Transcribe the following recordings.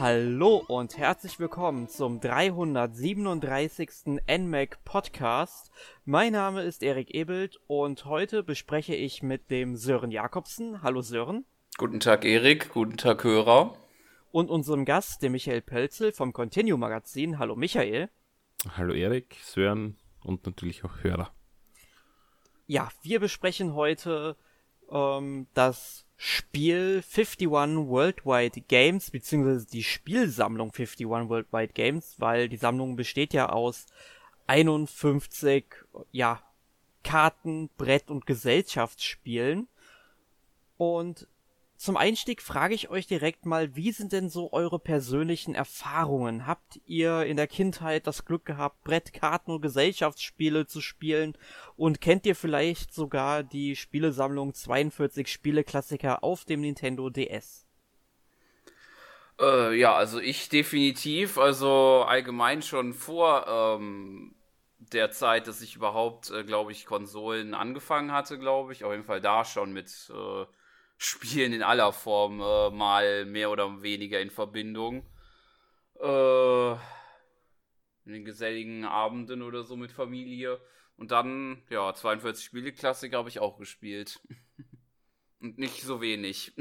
Hallo und herzlich willkommen zum 337. NMAC Podcast. Mein Name ist Erik Ebelt und heute bespreche ich mit dem Sören Jakobsen. Hallo Sören. Guten Tag Erik, guten Tag Hörer. Und unserem Gast, dem Michael Pölzel vom Continue Magazin. Hallo Michael. Hallo Erik, Sören und natürlich auch Hörer. Ja, wir besprechen heute ähm, das Spiel 51 Worldwide Games, beziehungsweise die Spielsammlung 51 Worldwide Games, weil die Sammlung besteht ja aus 51, ja, Karten, Brett- und Gesellschaftsspielen. Und zum Einstieg frage ich euch direkt mal, wie sind denn so eure persönlichen Erfahrungen? Habt ihr in der Kindheit das Glück gehabt, Brettkarten und Gesellschaftsspiele zu spielen? Und kennt ihr vielleicht sogar die Spielesammlung 42 Spieleklassiker auf dem Nintendo DS? Äh, ja, also ich definitiv, also allgemein schon vor ähm, der Zeit, dass ich überhaupt, äh, glaube ich, Konsolen angefangen hatte, glaube ich. Auf jeden Fall da schon mit äh, Spielen in aller Form äh, mal mehr oder weniger in Verbindung. Äh, in den geselligen Abenden oder so mit Familie. Und dann, ja, 42 Spieleklassiker habe ich auch gespielt. Und nicht so wenig.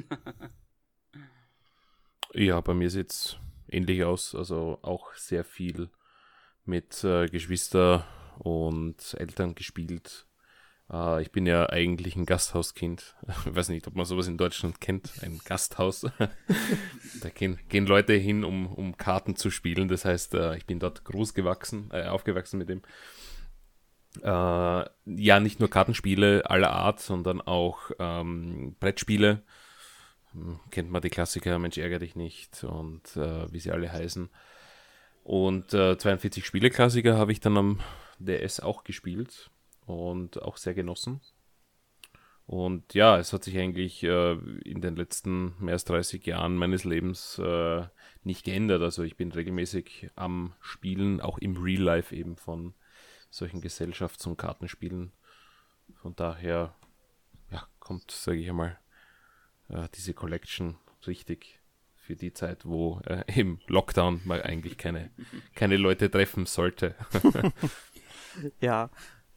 ja, bei mir sieht es ähnlich aus. Also auch sehr viel mit äh, Geschwister und Eltern gespielt. Uh, ich bin ja eigentlich ein Gasthauskind. Ich weiß nicht, ob man sowas in Deutschland kennt. Ein Gasthaus. da gehen, gehen, Leute hin, um, um Karten zu spielen. Das heißt, uh, ich bin dort groß gewachsen, äh, aufgewachsen mit dem. Uh, ja, nicht nur Kartenspiele aller Art, sondern auch ähm, Brettspiele. Hm, kennt man die Klassiker, Mensch, ärgere dich nicht und wie sie alle heißen. Und 42 Spieleklassiker habe ich dann am DS auch gespielt und auch sehr genossen. Und ja, es hat sich eigentlich äh, in den letzten mehr als 30 Jahren meines Lebens äh, nicht geändert. Also ich bin regelmäßig am Spielen, auch im Real Life eben von solchen Gesellschafts- und Kartenspielen. Von daher ja, kommt, sage ich einmal, äh, diese Collection richtig für die Zeit, wo äh, im Lockdown man eigentlich keine, keine Leute treffen sollte. ja,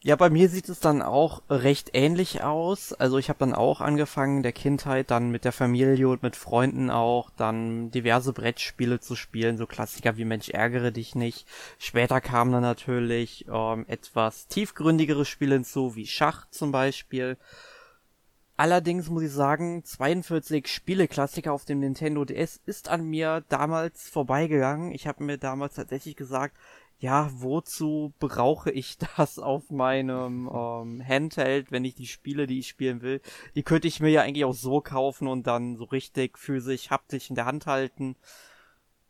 ja, bei mir sieht es dann auch recht ähnlich aus. Also ich habe dann auch angefangen der Kindheit, dann mit der Familie und mit Freunden auch, dann diverse Brettspiele zu spielen, so Klassiker wie Mensch ärgere dich nicht. Später kamen dann natürlich ähm, etwas tiefgründigere Spiele hinzu, wie Schach zum Beispiel. Allerdings muss ich sagen, 42 Spieleklassiker auf dem Nintendo DS ist an mir damals vorbeigegangen. Ich habe mir damals tatsächlich gesagt, ja, wozu brauche ich das auf meinem ähm, Handheld, wenn ich die Spiele, die ich spielen will? Die könnte ich mir ja eigentlich auch so kaufen und dann so richtig physisch, haptisch in der Hand halten.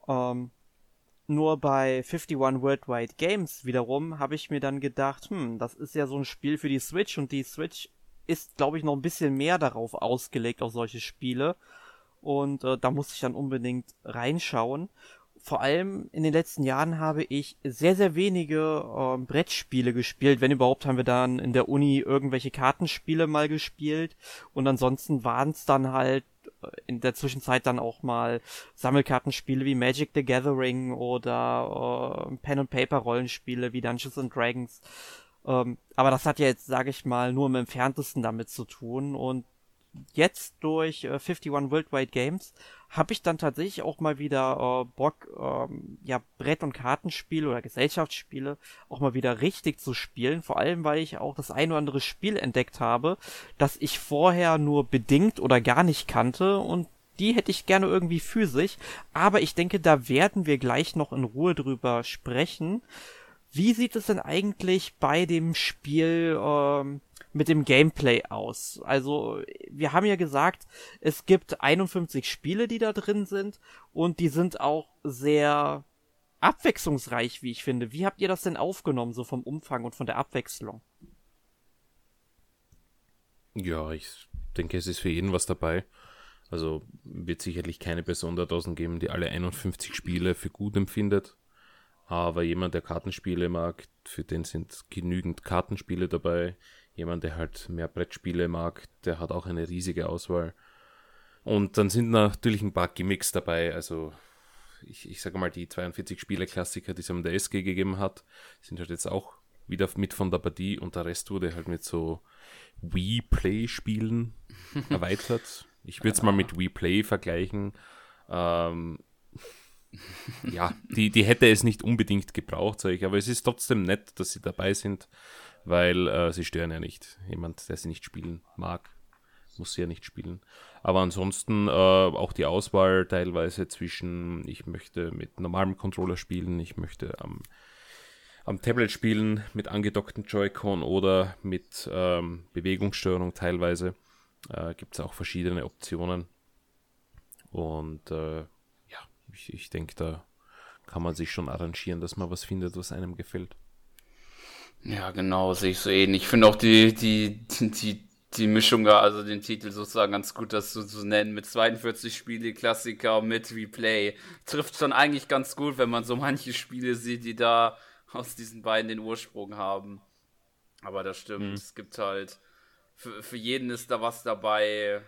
Ähm, nur bei 51 Worldwide Games wiederum habe ich mir dann gedacht, hm, das ist ja so ein Spiel für die Switch und die Switch ist, glaube ich, noch ein bisschen mehr darauf ausgelegt, auf solche Spiele. Und äh, da muss ich dann unbedingt reinschauen vor allem in den letzten Jahren habe ich sehr, sehr wenige äh, Brettspiele gespielt. Wenn überhaupt, haben wir dann in der Uni irgendwelche Kartenspiele mal gespielt. Und ansonsten waren es dann halt äh, in der Zwischenzeit dann auch mal Sammelkartenspiele wie Magic the Gathering oder äh, Pen and Paper Rollenspiele wie Dungeons and Dragons. Ähm, aber das hat ja jetzt, sage ich mal, nur im entferntesten damit zu tun. Und jetzt durch äh, 51 Worldwide Games habe ich dann tatsächlich auch mal wieder äh, Bock, ähm, ja, Brett- und Kartenspiele oder Gesellschaftsspiele auch mal wieder richtig zu spielen. Vor allem, weil ich auch das ein oder andere Spiel entdeckt habe, das ich vorher nur bedingt oder gar nicht kannte und die hätte ich gerne irgendwie physisch. Aber ich denke, da werden wir gleich noch in Ruhe drüber sprechen. Wie sieht es denn eigentlich bei dem Spiel ähm, mit dem Gameplay aus? Also, wir haben ja gesagt, es gibt 51 Spiele, die da drin sind und die sind auch sehr abwechslungsreich, wie ich finde. Wie habt ihr das denn aufgenommen, so vom Umfang und von der Abwechslung? Ja, ich denke, es ist für jeden was dabei. Also wird sicherlich keine Person da draußen geben, die alle 51 Spiele für gut empfindet. Aber jemand, der Kartenspiele mag, für den sind genügend Kartenspiele dabei. Jemand, der halt mehr Brettspiele mag, der hat auch eine riesige Auswahl. Und dann sind natürlich ein paar Gimmicks dabei. Also ich, ich sage mal, die 42 Spiele-Klassiker, die es am der SG gegeben hat, sind halt jetzt auch wieder mit von der Partie und der Rest wurde halt mit so Wii Play-Spielen erweitert. Ich würde es mal mit Wii Play vergleichen. Ähm, ja, die, die hätte es nicht unbedingt gebraucht, sage ich, aber es ist trotzdem nett, dass sie dabei sind, weil äh, sie stören ja nicht. Jemand, der sie nicht spielen mag, muss sie ja nicht spielen. Aber ansonsten äh, auch die Auswahl teilweise zwischen, ich möchte mit normalem Controller spielen, ich möchte am, am Tablet spielen mit angedockten Joy-Con oder mit ähm, Bewegungssteuerung teilweise. Äh, Gibt es auch verschiedene Optionen. Und äh, ich, ich denke, da kann man sich schon arrangieren, dass man was findet, was einem gefällt. Ja, genau, sehe ich so ähnlich. Ich finde auch die, die, die, die Mischung, also den Titel sozusagen ganz gut, das so zu nennen, mit 42 Spiele, Klassiker, mit Replay. Trifft schon eigentlich ganz gut, wenn man so manche Spiele sieht, die da aus diesen beiden den Ursprung haben. Aber das stimmt, mhm. es gibt halt, für, für jeden ist da was dabei.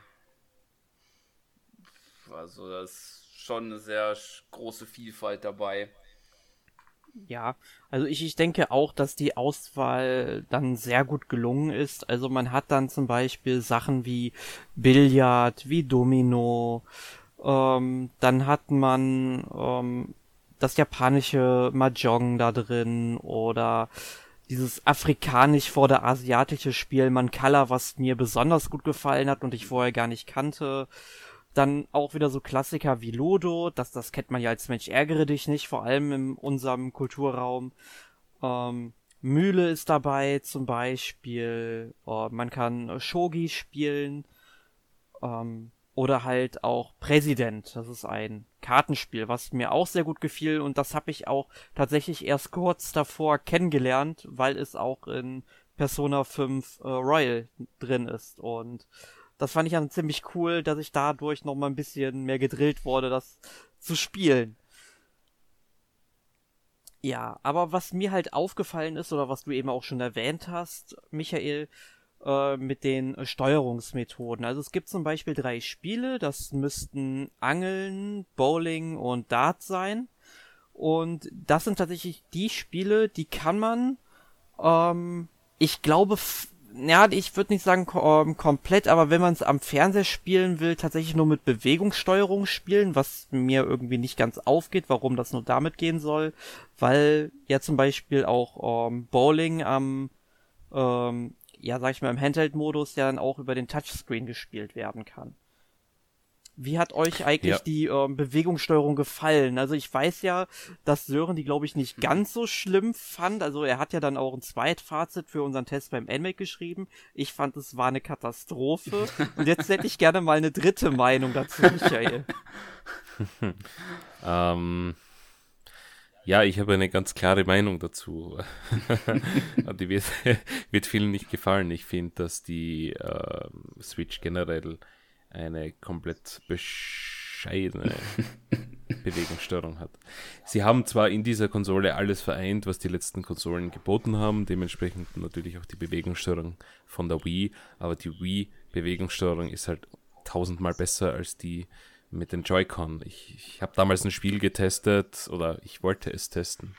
Also das schon eine sehr große Vielfalt dabei. Ja, also ich, ich denke auch, dass die Auswahl dann sehr gut gelungen ist. Also man hat dann zum Beispiel Sachen wie Billard, wie Domino, ähm, dann hat man ähm, das japanische Mahjong da drin oder dieses afrikanisch vor der asiatische Spiel Mancala, was mir besonders gut gefallen hat und ich vorher gar nicht kannte. Dann auch wieder so Klassiker wie Ludo, das, das kennt man ja als Mensch ärgere dich nicht, vor allem in unserem Kulturraum. Ähm, Mühle ist dabei zum Beispiel. Oh, man kann Shogi spielen. Ähm, oder halt auch Präsident. Das ist ein Kartenspiel, was mir auch sehr gut gefiel und das habe ich auch tatsächlich erst kurz davor kennengelernt, weil es auch in Persona 5 äh, Royal drin ist und das fand ich dann ziemlich cool, dass ich dadurch noch mal ein bisschen mehr gedrillt wurde, das zu spielen. Ja, aber was mir halt aufgefallen ist, oder was du eben auch schon erwähnt hast, Michael, äh, mit den Steuerungsmethoden. Also es gibt zum Beispiel drei Spiele, das müssten Angeln, Bowling und Dart sein. Und das sind tatsächlich die Spiele, die kann man, ähm, ich glaube, ja, ich würde nicht sagen kom komplett, aber wenn man es am Fernseher spielen will, tatsächlich nur mit Bewegungssteuerung spielen, was mir irgendwie nicht ganz aufgeht, warum das nur damit gehen soll, weil ja zum Beispiel auch ähm, Bowling am, ähm, ja, sag ich mal, im Handheld-Modus ja dann auch über den Touchscreen gespielt werden kann. Wie hat euch eigentlich ja. die ähm, Bewegungssteuerung gefallen? Also ich weiß ja, dass Sören die, glaube ich, nicht mhm. ganz so schlimm fand. Also er hat ja dann auch ein Zweitfazit für unseren Test beim NMAC geschrieben. Ich fand, es war eine Katastrophe. Und jetzt hätte ich gerne mal eine dritte Meinung dazu, Michael. ähm, ja, ich habe eine ganz klare Meinung dazu. die wird, wird vielen nicht gefallen. Ich finde, dass die äh, Switch generell eine komplett bescheidene Bewegungssteuerung hat. Sie haben zwar in dieser Konsole alles vereint, was die letzten Konsolen geboten haben, dementsprechend natürlich auch die Bewegungssteuerung von der Wii, aber die Wii-Bewegungssteuerung ist halt tausendmal besser als die mit den Joy-Con. Ich, ich habe damals ein Spiel getestet oder ich wollte es testen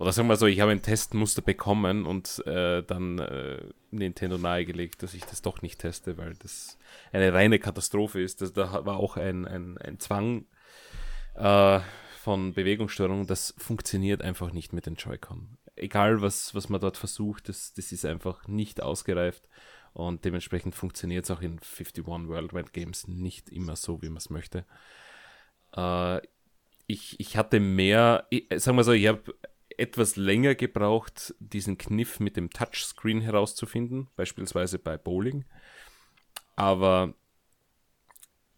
oder sagen wir so, ich habe ein Testmuster bekommen und äh, dann äh, Nintendo nahegelegt, dass ich das doch nicht teste, weil das eine reine Katastrophe ist. Das, da war auch ein, ein, ein Zwang äh, von Bewegungssteuerung, das funktioniert einfach nicht mit den Joy-Con. Egal, was, was man dort versucht, das, das ist einfach nicht ausgereift und dementsprechend funktioniert es auch in 51 Worldwide Games nicht immer so, wie man es möchte. Äh, ich, ich hatte mehr, ich, sagen wir so, ich habe etwas länger gebraucht, diesen Kniff mit dem Touchscreen herauszufinden, beispielsweise bei Bowling. Aber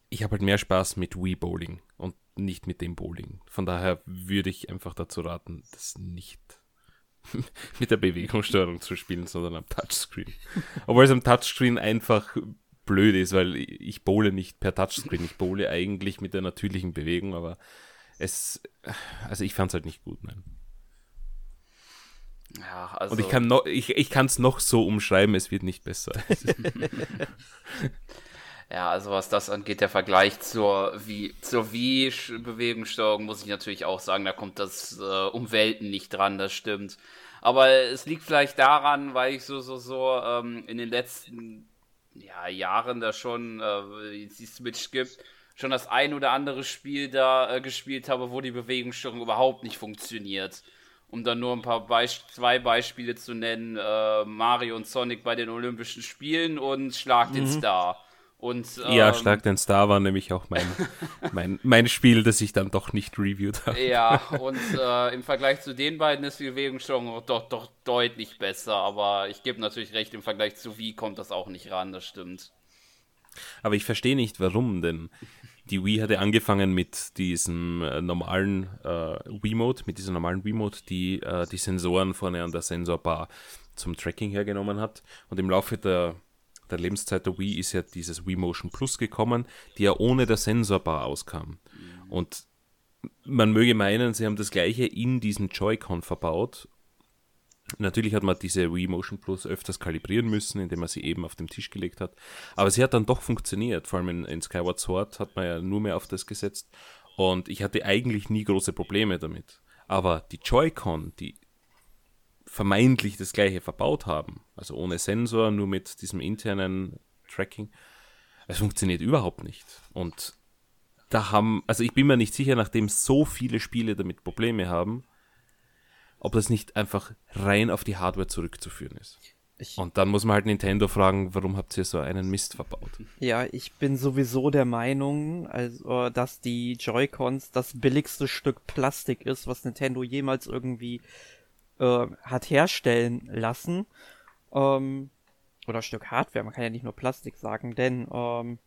ich habe halt mehr Spaß mit Wii Bowling und nicht mit dem Bowling. Von daher würde ich einfach dazu raten, das nicht mit der Bewegungssteuerung zu spielen, sondern am Touchscreen. Obwohl es am Touchscreen einfach blöd ist, weil ich bowle nicht per Touchscreen. Ich bowle eigentlich mit der natürlichen Bewegung, aber es, also ich fand es halt nicht gut, nein. Ja, also. Und ich kann noch, ich, ich kann es noch so umschreiben, es wird nicht besser. Ja, also was das angeht, der Vergleich zur, wie, zur Wii-Bewegungssteuerung, muss ich natürlich auch sagen, da kommt das äh, um Welten nicht dran, das stimmt. Aber es liegt vielleicht daran, weil ich so, so, so ähm, in den letzten ja, Jahren da schon, äh, die Switch gibt, schon das ein oder andere Spiel da äh, gespielt habe, wo die Bewegungssteuerung überhaupt nicht funktioniert. Um dann nur ein paar Beisp zwei Beispiele zu nennen, äh, Mario und Sonic bei den Olympischen Spielen und Schlag den mhm. Star. Und, ähm, ja, Schlag den Star war nämlich auch mein, mein, mein Spiel, das ich dann doch nicht reviewed habe. Ja, und äh, im Vergleich zu den beiden ist die Bewegungssteuerung doch, doch deutlich besser. Aber ich gebe natürlich recht, im Vergleich zu Wii kommt das auch nicht ran, das stimmt. Aber ich verstehe nicht, warum, denn die Wii hatte angefangen mit diesem äh, normalen äh, Wii-Mode, mit dieser normalen Wii-Mode, die äh, die Sensoren vorne an der Sensorbar zum Tracking hergenommen hat. Und im Laufe der der Lebenszeit der Wii ist ja dieses Wii Motion Plus gekommen, die ja ohne der Sensorbar auskam. Und man möge meinen, sie haben das gleiche in diesem Joy-Con verbaut. Natürlich hat man diese Wii Motion Plus öfters kalibrieren müssen, indem man sie eben auf den Tisch gelegt hat. Aber sie hat dann doch funktioniert. Vor allem in, in Skyward Sword hat man ja nur mehr auf das gesetzt. Und ich hatte eigentlich nie große Probleme damit. Aber die Joy-Con, die vermeintlich das gleiche verbaut haben, also ohne Sensor, nur mit diesem internen Tracking, es funktioniert überhaupt nicht. Und da haben, also ich bin mir nicht sicher, nachdem so viele Spiele damit Probleme haben, ob das nicht einfach rein auf die Hardware zurückzuführen ist. Ich und dann muss man halt Nintendo fragen, warum habt ihr so einen Mist verbaut? Ja, ich bin sowieso der Meinung, also, dass die Joy-Cons das billigste Stück Plastik ist, was Nintendo jemals irgendwie äh, hat herstellen lassen. Ähm, oder Stück Hardware, man kann ja nicht nur Plastik sagen, denn ähm,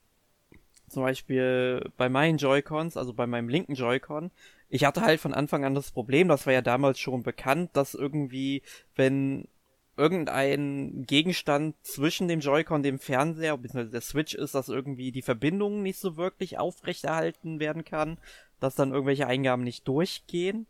zum Beispiel bei meinen Joy-Cons, also bei meinem linken Joy-Con, ich hatte halt von Anfang an das Problem, das war ja damals schon bekannt, dass irgendwie, wenn irgendein Gegenstand zwischen dem Joy-Con, dem Fernseher, bzw. der Switch ist, dass irgendwie die Verbindung nicht so wirklich aufrechterhalten werden kann, dass dann irgendwelche Eingaben nicht durchgehen.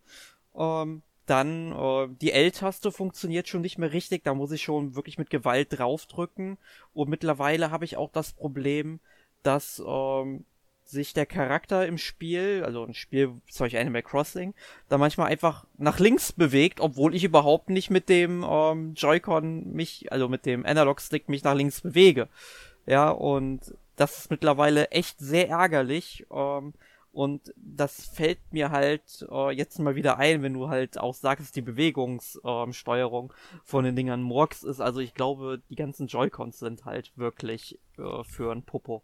Ähm, dann äh, die L-Taste funktioniert schon nicht mehr richtig, da muss ich schon wirklich mit Gewalt draufdrücken. Und mittlerweile habe ich auch das Problem, dass ähm, sich der Charakter im Spiel, also ein Spiel, Beispiel Animal Crossing, da manchmal einfach nach links bewegt, obwohl ich überhaupt nicht mit dem ähm, Joy-Con mich, also mit dem Analog-Stick mich nach links bewege. Ja, und das ist mittlerweile echt sehr ärgerlich. Ähm, und das fällt mir halt äh, jetzt mal wieder ein, wenn du halt auch sagst, die Bewegungssteuerung äh, von den Dingern Murks ist. Also ich glaube, die ganzen Joy-Cons sind halt wirklich äh, für ein Popo.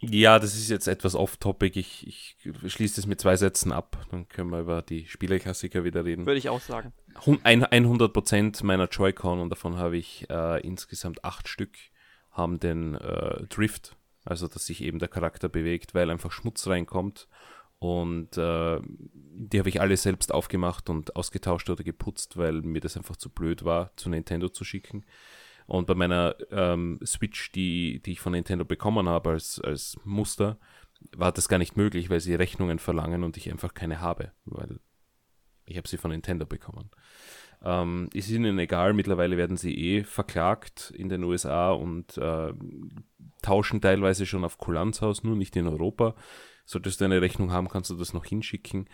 Ja, das ist jetzt etwas off-topic. Ich, ich schließe das mit zwei Sätzen ab. Dann können wir über die Spieleklassiker wieder reden. Würde ich auch sagen. 100% meiner Joy-Con und davon habe ich äh, insgesamt acht Stück, haben den äh, Drift also dass sich eben der Charakter bewegt, weil einfach Schmutz reinkommt. Und äh, die habe ich alle selbst aufgemacht und ausgetauscht oder geputzt, weil mir das einfach zu blöd war, zu Nintendo zu schicken. Und bei meiner ähm, Switch, die, die ich von Nintendo bekommen habe als, als Muster, war das gar nicht möglich, weil sie Rechnungen verlangen und ich einfach keine habe, weil ich habe sie von Nintendo bekommen. Ähm, ist ihnen egal, mittlerweile werden sie eh verklagt in den USA und äh, tauschen teilweise schon auf Kulanzhaus, nur nicht in Europa. Solltest du eine Rechnung haben, kannst du das noch hinschicken.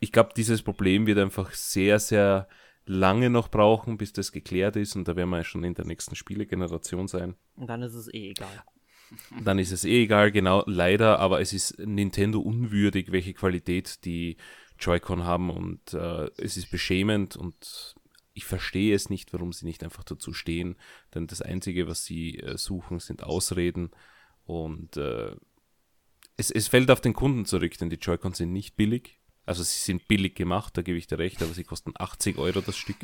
Ich glaube, dieses Problem wird einfach sehr, sehr lange noch brauchen, bis das geklärt ist und da werden wir ja schon in der nächsten Spielegeneration sein. Und dann ist es eh egal. Dann ist es eh egal, genau, leider, aber es ist Nintendo unwürdig, welche Qualität die Joy-Con haben und äh, es ist beschämend und ich verstehe es nicht, warum sie nicht einfach dazu stehen, denn das Einzige, was sie äh, suchen, sind Ausreden und äh, es, es fällt auf den Kunden zurück, denn die Joy-Cons sind nicht billig. Also sie sind billig gemacht, da gebe ich dir recht, aber sie kosten 80 Euro das Stück.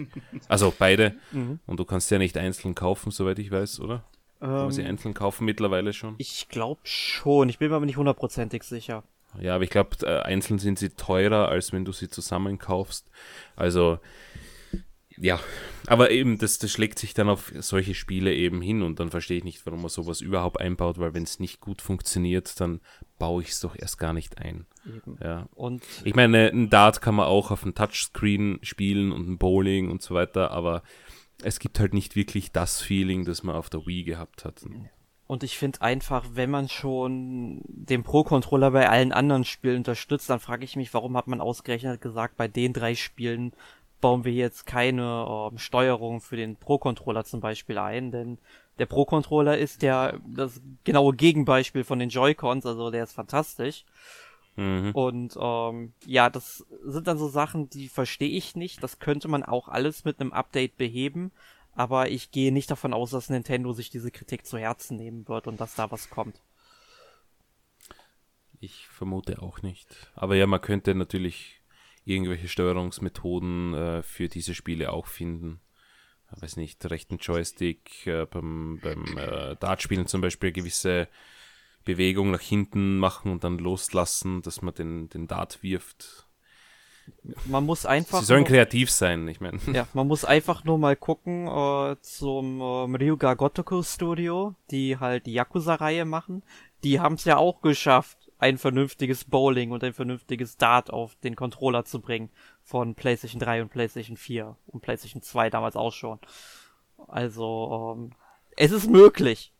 Also beide. Mhm. Und du kannst ja nicht einzeln kaufen, soweit ich weiß, oder? Kann man sie ähm, einzeln kaufen mittlerweile schon? Ich glaube schon, ich bin mir aber nicht hundertprozentig sicher. Ja, aber ich glaube, äh, einzeln sind sie teurer, als wenn du sie zusammen kaufst. Also, ja, aber eben, das, das schlägt sich dann auf solche Spiele eben hin und dann verstehe ich nicht, warum man sowas überhaupt einbaut, weil wenn es nicht gut funktioniert, dann baue ich es doch erst gar nicht ein. Eben. Ja. Und ich meine, ein Dart kann man auch auf dem Touchscreen spielen und ein Bowling und so weiter, aber es gibt halt nicht wirklich das Feeling, das man auf der Wii gehabt hat. Und ich finde einfach, wenn man schon den Pro-Controller bei allen anderen Spielen unterstützt, dann frage ich mich, warum hat man ausgerechnet gesagt, bei den drei Spielen bauen wir jetzt keine äh, Steuerung für den Pro-Controller zum Beispiel ein, denn der Pro-Controller ist ja das genaue Gegenbeispiel von den Joy-Cons, also der ist fantastisch. Mhm. Und ähm, ja, das sind dann so Sachen, die verstehe ich nicht. Das könnte man auch alles mit einem Update beheben. Aber ich gehe nicht davon aus, dass Nintendo sich diese Kritik zu Herzen nehmen wird und dass da was kommt. Ich vermute auch nicht. Aber ja, man könnte natürlich irgendwelche Steuerungsmethoden äh, für diese Spiele auch finden. Ich weiß nicht, rechten Joystick, äh, beim, beim äh, Dartspielen zum Beispiel gewisse Bewegung nach hinten machen und dann loslassen, dass man den, den Dart wirft. Man muss einfach. Sie sollen nur, kreativ sein, ich meine. Ja, man muss einfach nur mal gucken äh, zum ähm, Ryuga Gotoku Studio, die halt die Yakuza-Reihe machen. Die haben es ja auch geschafft, ein vernünftiges Bowling und ein vernünftiges Dart auf den Controller zu bringen von PlayStation 3 und PlayStation 4 und PlayStation 2 damals auch schon. Also, ähm, es ist möglich.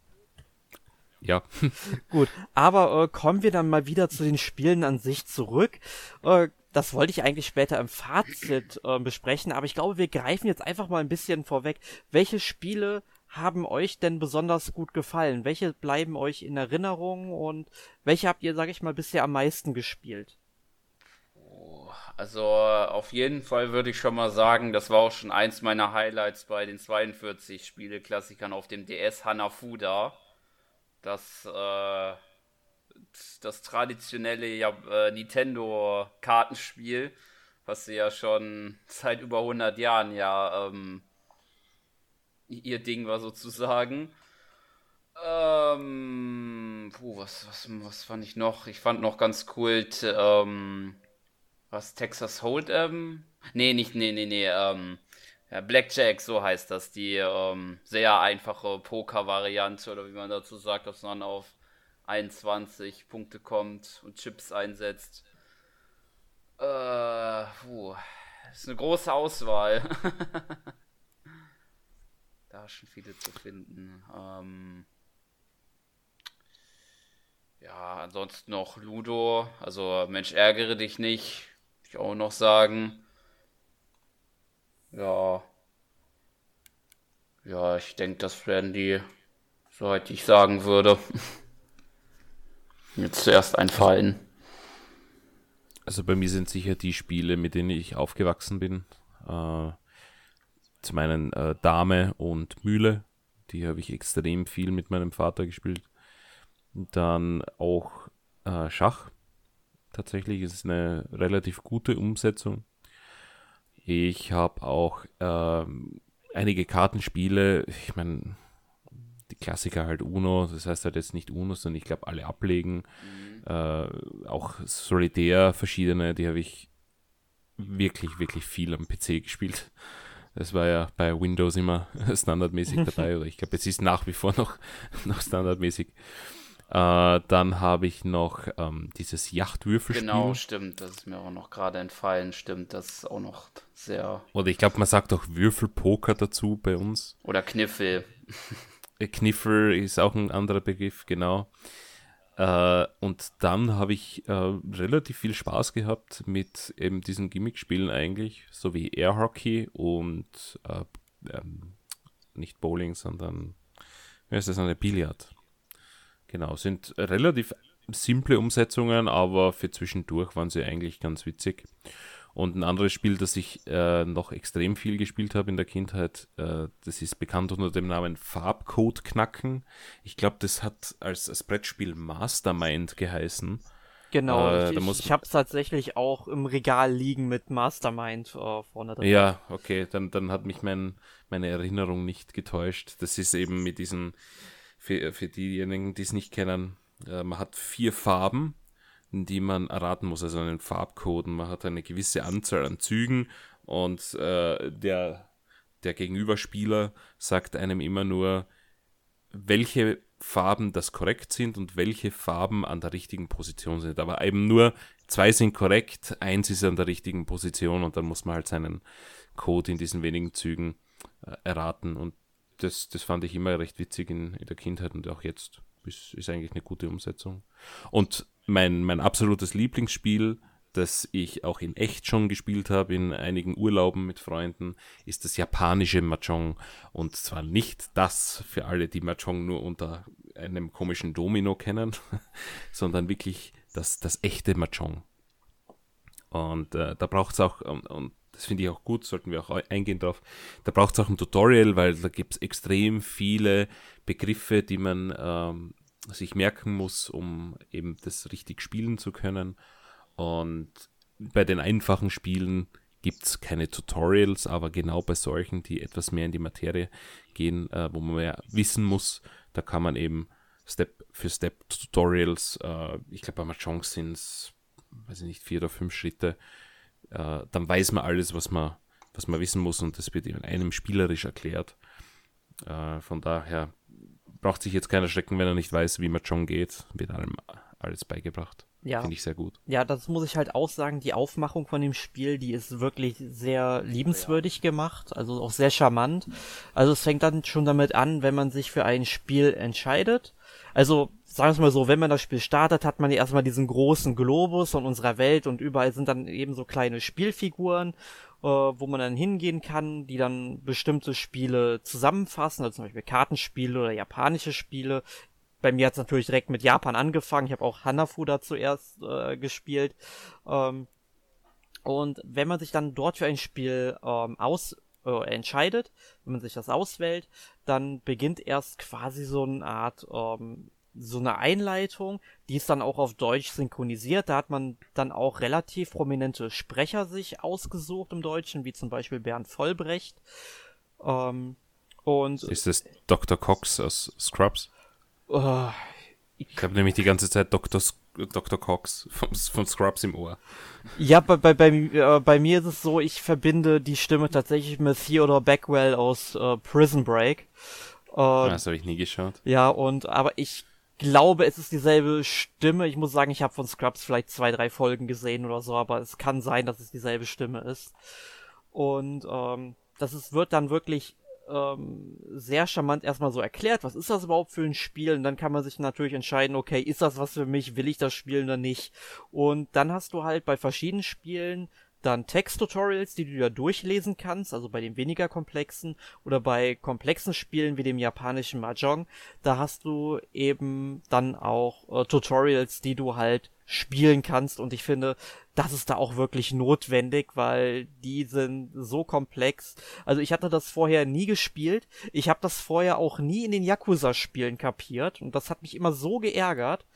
Ja. Gut, aber äh, kommen wir dann mal wieder zu den Spielen an sich zurück. Äh, das wollte ich eigentlich später im Fazit äh, besprechen, aber ich glaube, wir greifen jetzt einfach mal ein bisschen vorweg. Welche Spiele haben euch denn besonders gut gefallen? Welche bleiben euch in Erinnerung und welche habt ihr, sag ich mal, bisher am meisten gespielt? Oh, also auf jeden Fall würde ich schon mal sagen, das war auch schon eins meiner Highlights bei den 42 Spiele-Klassikern auf dem DS Hanafuda das, äh, das traditionelle ja, äh, Nintendo-Kartenspiel, was sie ja schon seit über 100 Jahren ja ähm, ihr Ding war sozusagen. Ähm, puh, was, was, was fand ich noch? Ich fand noch ganz cool, ähm, was, Texas Hold'em? Nee, nicht, nee, nee, nee, ähm, ja, Blackjack, so heißt das, die ähm, sehr einfache Poker-Variante oder wie man dazu sagt, dass man auf 21 Punkte kommt und Chips einsetzt. Äh, puh, ist eine große Auswahl. da schon viele zu finden. Ähm, ja, ansonsten noch Ludo, also Mensch, ärgere dich nicht, ich auch noch sagen. Ja. Ja, ich denke, das werden die, soweit ich sagen würde, mir zuerst einfallen. Also bei mir sind sicher die Spiele, mit denen ich aufgewachsen bin. Äh, zum einen äh, Dame und Mühle. Die habe ich extrem viel mit meinem Vater gespielt. Dann auch äh, Schach. Tatsächlich ist es eine relativ gute Umsetzung. Ich habe auch ähm, einige Kartenspiele, ich meine, die Klassiker halt Uno, das heißt halt jetzt nicht Uno, sondern ich glaube alle ablegen. Mhm. Äh, auch Solitär, verschiedene, die habe ich wirklich, wirklich viel am PC gespielt. Das war ja bei Windows immer standardmäßig dabei, oder ich glaube, es ist nach wie vor noch, noch standardmäßig. Äh, dann habe ich noch ähm, dieses Yachtwürfelspiel. Genau, stimmt. Das ist mir auch noch gerade entfallen. Stimmt, das ist auch noch sehr. Oder ich glaube, man sagt auch Würfelpoker dazu bei uns. Oder Kniffel. Äh, Kniffel ist auch ein anderer Begriff, genau. Äh, und dann habe ich äh, relativ viel Spaß gehabt mit eben diesen Gimmick-Spielen eigentlich, so wie Air Hockey und äh, ähm, nicht Bowling, sondern wie heißt das, eine Billard. Genau, sind relativ simple Umsetzungen, aber für zwischendurch waren sie eigentlich ganz witzig. Und ein anderes Spiel, das ich äh, noch extrem viel gespielt habe in der Kindheit, äh, das ist bekannt unter dem Namen Farbcode Knacken. Ich glaube, das hat als, als Brettspiel Mastermind geheißen. Genau, äh, ich, ich habe es tatsächlich auch im Regal liegen mit Mastermind äh, vorne drin. Ja, okay, dann, dann hat mich mein, meine Erinnerung nicht getäuscht. Das ist eben mit diesen für, für diejenigen, die es nicht kennen, äh, man hat vier Farben, die man erraten muss, also einen Farbcode. Man hat eine gewisse Anzahl an Zügen und äh, der, der Gegenüberspieler sagt einem immer nur, welche Farben das korrekt sind und welche Farben an der richtigen Position sind. Aber eben nur zwei sind korrekt, eins ist an der richtigen Position und dann muss man halt seinen Code in diesen wenigen Zügen äh, erraten. Und das, das fand ich immer recht witzig in, in der Kindheit und auch jetzt ist, ist eigentlich eine gute Umsetzung. Und mein, mein absolutes Lieblingsspiel, das ich auch in echt schon gespielt habe, in einigen Urlauben mit Freunden, ist das japanische Mahjong. Und zwar nicht das für alle, die Mahjong nur unter einem komischen Domino kennen, sondern wirklich das, das echte Mahjong. Und äh, da braucht es auch, und, und das finde ich auch gut, sollten wir auch eingehen drauf. Da braucht es auch ein Tutorial, weil da gibt es extrem viele Begriffe, die man ähm, sich merken muss, um eben das richtig spielen zu können. Und bei den einfachen Spielen gibt es keine Tutorials, aber genau bei solchen, die etwas mehr in die Materie gehen, äh, wo man mehr wissen muss, da kann man eben Step für Step Tutorials, äh, ich glaube bei Mahjong sind es, weiß ich nicht, vier oder fünf Schritte, äh, dann weiß man alles, was man, was man wissen muss und das wird in einem spielerisch erklärt. Äh, von daher braucht sich jetzt keiner schrecken, wenn er nicht weiß, wie man John geht. Wird einem alles beigebracht. Ja. Finde ich sehr gut. Ja, das muss ich halt auch sagen. Die Aufmachung von dem Spiel, die ist wirklich sehr liebenswürdig ja. gemacht. Also auch sehr charmant. Also es fängt dann schon damit an, wenn man sich für ein Spiel entscheidet. Also sagen wir es mal so, wenn man das Spiel startet, hat man ja erstmal diesen großen Globus von unserer Welt und überall sind dann eben so kleine Spielfiguren, äh, wo man dann hingehen kann, die dann bestimmte Spiele zusammenfassen, also zum Beispiel Kartenspiele oder japanische Spiele. Bei mir hat es natürlich direkt mit Japan angefangen. Ich habe auch Hanafuda zuerst äh, gespielt. Ähm, und wenn man sich dann dort für ein Spiel ähm, aus äh, entscheidet, wenn man sich das auswählt, dann beginnt erst quasi so eine Art ähm, so eine Einleitung, die ist dann auch auf Deutsch synchronisiert. Da hat man dann auch relativ prominente Sprecher sich ausgesucht im Deutschen, wie zum Beispiel Bernd Vollbrecht. Ähm, und ist das Dr. Cox aus Scrubs? Uh, ich habe nämlich die ganze Zeit Dr. Dr. Cox von, von Scrubs im Ohr. Ja, bei, bei, bei, äh, bei mir ist es so, ich verbinde die Stimme tatsächlich mit Theodore Backwell aus äh, Prison Break. Äh, ah, das habe ich nie geschaut. Ja, und aber ich glaube, es ist dieselbe Stimme. Ich muss sagen, ich habe von Scrubs vielleicht zwei, drei Folgen gesehen oder so, aber es kann sein, dass es dieselbe Stimme ist. Und ähm, das ist, wird dann wirklich ähm, sehr charmant erstmal so erklärt, was ist das überhaupt für ein Spiel? Und dann kann man sich natürlich entscheiden, okay, ist das was für mich? Will ich das spielen oder nicht? Und dann hast du halt bei verschiedenen Spielen dann Text-Tutorials, die du ja durchlesen kannst, also bei den weniger komplexen oder bei komplexen Spielen wie dem japanischen Mahjong, da hast du eben dann auch äh, Tutorials, die du halt spielen kannst. Und ich finde, das ist da auch wirklich notwendig, weil die sind so komplex. Also ich hatte das vorher nie gespielt. Ich habe das vorher auch nie in den Yakuza-Spielen kapiert und das hat mich immer so geärgert.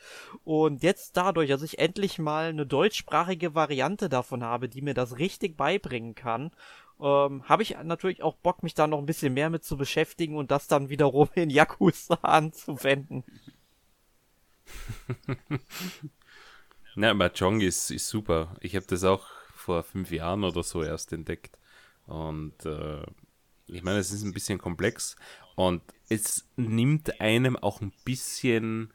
Und jetzt dadurch, dass ich endlich mal eine deutschsprachige Variante davon habe, die mir das richtig beibringen kann, ähm, habe ich natürlich auch Bock, mich da noch ein bisschen mehr mit zu beschäftigen und das dann wiederum in Yakuza anzuwenden. Na, Mahjong ist, ist super. Ich habe das auch vor fünf Jahren oder so erst entdeckt. Und äh, ich meine, es ist ein bisschen komplex und es nimmt einem auch ein bisschen,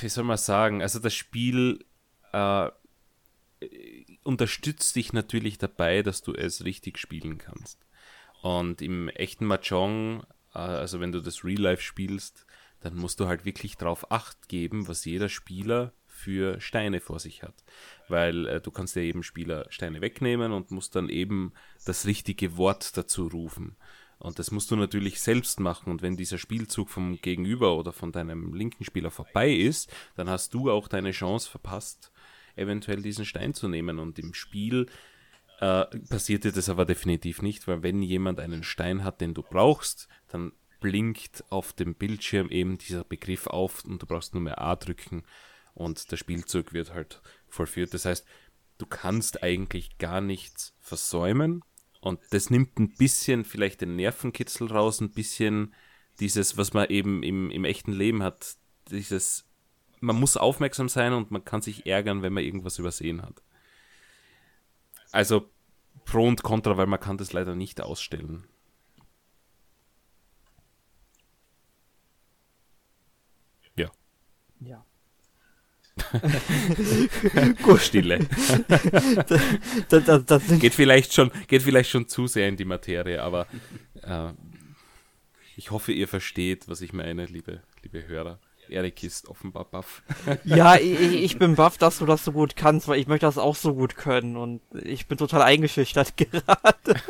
wie soll man sagen, also das Spiel äh, unterstützt dich natürlich dabei, dass du es richtig spielen kannst. Und im echten Mahjong, äh, also wenn du das Real Life spielst, dann musst du halt wirklich drauf acht geben, was jeder Spieler für Steine vor sich hat. Weil äh, du kannst ja eben Spieler Steine wegnehmen und musst dann eben das richtige Wort dazu rufen. Und das musst du natürlich selbst machen. Und wenn dieser Spielzug vom Gegenüber oder von deinem linken Spieler vorbei ist, dann hast du auch deine Chance verpasst, eventuell diesen Stein zu nehmen. Und im Spiel äh, passierte das aber definitiv nicht, weil wenn jemand einen Stein hat, den du brauchst, dann blinkt auf dem Bildschirm eben dieser Begriff auf und du brauchst nur mehr A drücken und der Spielzug wird halt vollführt. Das heißt, du kannst eigentlich gar nichts versäumen und das nimmt ein bisschen vielleicht den Nervenkitzel raus, ein bisschen dieses, was man eben im, im echten Leben hat, dieses, man muss aufmerksam sein und man kann sich ärgern, wenn man irgendwas übersehen hat. Also Pro und Contra, weil man kann das leider nicht ausstellen. Ja. Stille. das, das, das geht, vielleicht schon, geht vielleicht schon zu sehr in die Materie, aber äh, Ich hoffe, ihr versteht, was ich meine, liebe, liebe Hörer. Erik ist offenbar baff. ja, ich, ich, bin baff, dass du das so gut kannst, weil ich möchte das auch so gut können und ich bin total eingeschüchtert gerade.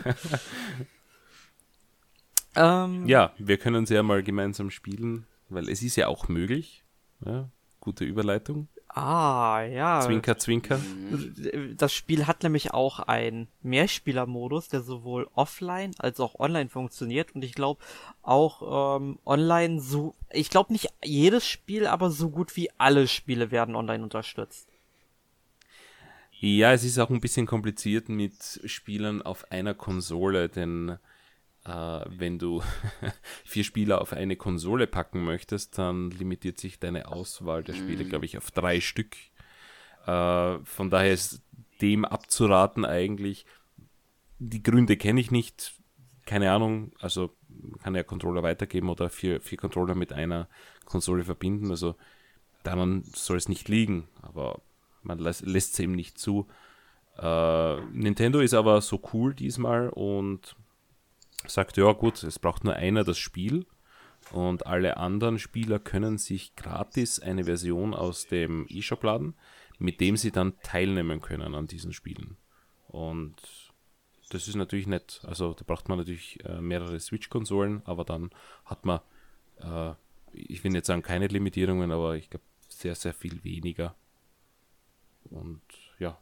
ähm, ja, wir können sehr mal gemeinsam spielen, weil es ist ja auch möglich. Ja, gute Überleitung. Ah, ja. Zwinker, Zwinker. Das Spiel hat nämlich auch einen Mehrspielermodus, der sowohl offline als auch online funktioniert. Und ich glaube auch ähm, online so. Ich glaube nicht jedes Spiel, aber so gut wie alle Spiele werden online unterstützt. Ja, es ist auch ein bisschen kompliziert mit Spielern auf einer Konsole, denn wenn du vier Spieler auf eine Konsole packen möchtest, dann limitiert sich deine Auswahl der Spiele, mhm. glaube ich, auf drei Stück. Äh, von daher ist dem abzuraten eigentlich. Die Gründe kenne ich nicht. Keine Ahnung. Also man kann ja Controller weitergeben oder vier, vier Controller mit einer Konsole verbinden. Also daran soll es nicht liegen. Aber man lässt es eben nicht zu. Uh, Nintendo ist aber so cool diesmal und sagt, ja gut, es braucht nur einer das Spiel und alle anderen Spieler können sich gratis eine Version aus dem eShop laden, mit dem sie dann teilnehmen können an diesen Spielen. Und das ist natürlich nett. Also da braucht man natürlich äh, mehrere Switch-Konsolen, aber dann hat man, äh, ich will nicht sagen keine Limitierungen, aber ich glaube sehr, sehr viel weniger. Und ja,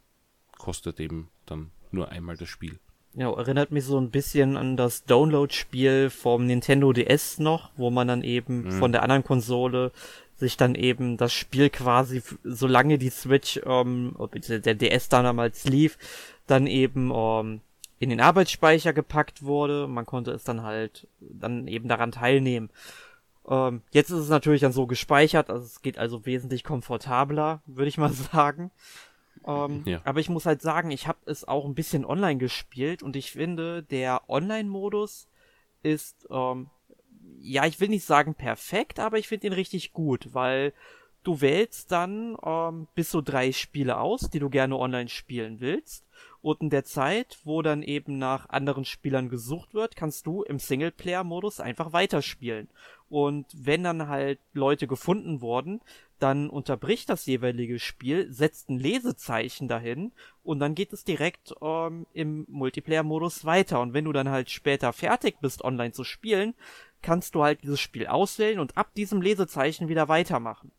kostet eben dann nur einmal das Spiel. Ja, erinnert mich so ein bisschen an das Download-Spiel vom Nintendo DS noch, wo man dann eben mhm. von der anderen Konsole sich dann eben das Spiel quasi, solange die Switch, ähm, der DS dann damals lief, dann eben ähm, in den Arbeitsspeicher gepackt wurde. Man konnte es dann halt dann eben daran teilnehmen. Ähm, jetzt ist es natürlich dann so gespeichert, also es geht also wesentlich komfortabler, würde ich mal sagen. Ähm, ja. Aber ich muss halt sagen, ich habe es auch ein bisschen online gespielt und ich finde, der Online-Modus ist, ähm, ja, ich will nicht sagen perfekt, aber ich finde ihn richtig gut, weil du wählst dann ähm, bis zu drei Spiele aus, die du gerne online spielen willst. Und in der Zeit, wo dann eben nach anderen Spielern gesucht wird, kannst du im Singleplayer-Modus einfach weiterspielen. Und wenn dann halt Leute gefunden wurden, dann unterbricht das jeweilige Spiel, setzt ein Lesezeichen dahin und dann geht es direkt ähm, im Multiplayer-Modus weiter. Und wenn du dann halt später fertig bist, online zu spielen, kannst du halt dieses Spiel auswählen und ab diesem Lesezeichen wieder weitermachen.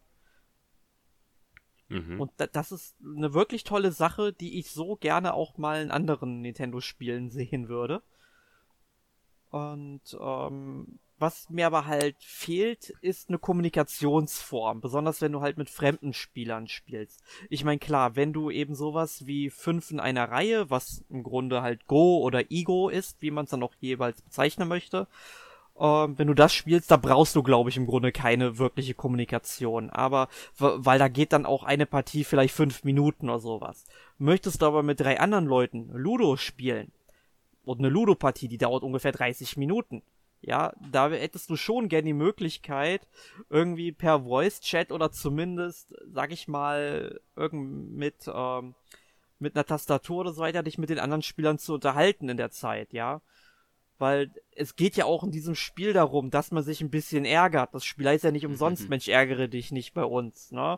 Mhm. Und das ist eine wirklich tolle Sache, die ich so gerne auch mal in anderen Nintendo-Spielen sehen würde. Und ähm, was mir aber halt fehlt, ist eine Kommunikationsform, besonders wenn du halt mit fremden Spielern spielst. Ich meine, klar, wenn du eben sowas wie fünf in einer Reihe, was im Grunde halt Go oder Ego ist, wie man es dann auch jeweils bezeichnen möchte, äh, wenn du das spielst, da brauchst du, glaube ich, im Grunde keine wirkliche Kommunikation. Aber weil da geht dann auch eine Partie vielleicht fünf Minuten oder sowas. Möchtest du aber mit drei anderen Leuten Ludo spielen und eine Ludo-Partie, die dauert ungefähr 30 Minuten ja, da hättest du schon gern die Möglichkeit, irgendwie per Voice-Chat oder zumindest, sag ich mal, irgend mit, ähm, mit einer Tastatur oder so weiter, dich mit den anderen Spielern zu unterhalten in der Zeit, ja. Weil es geht ja auch in diesem Spiel darum, dass man sich ein bisschen ärgert. Das Spiel heißt ja nicht umsonst, Mensch, ärgere dich nicht bei uns, ne?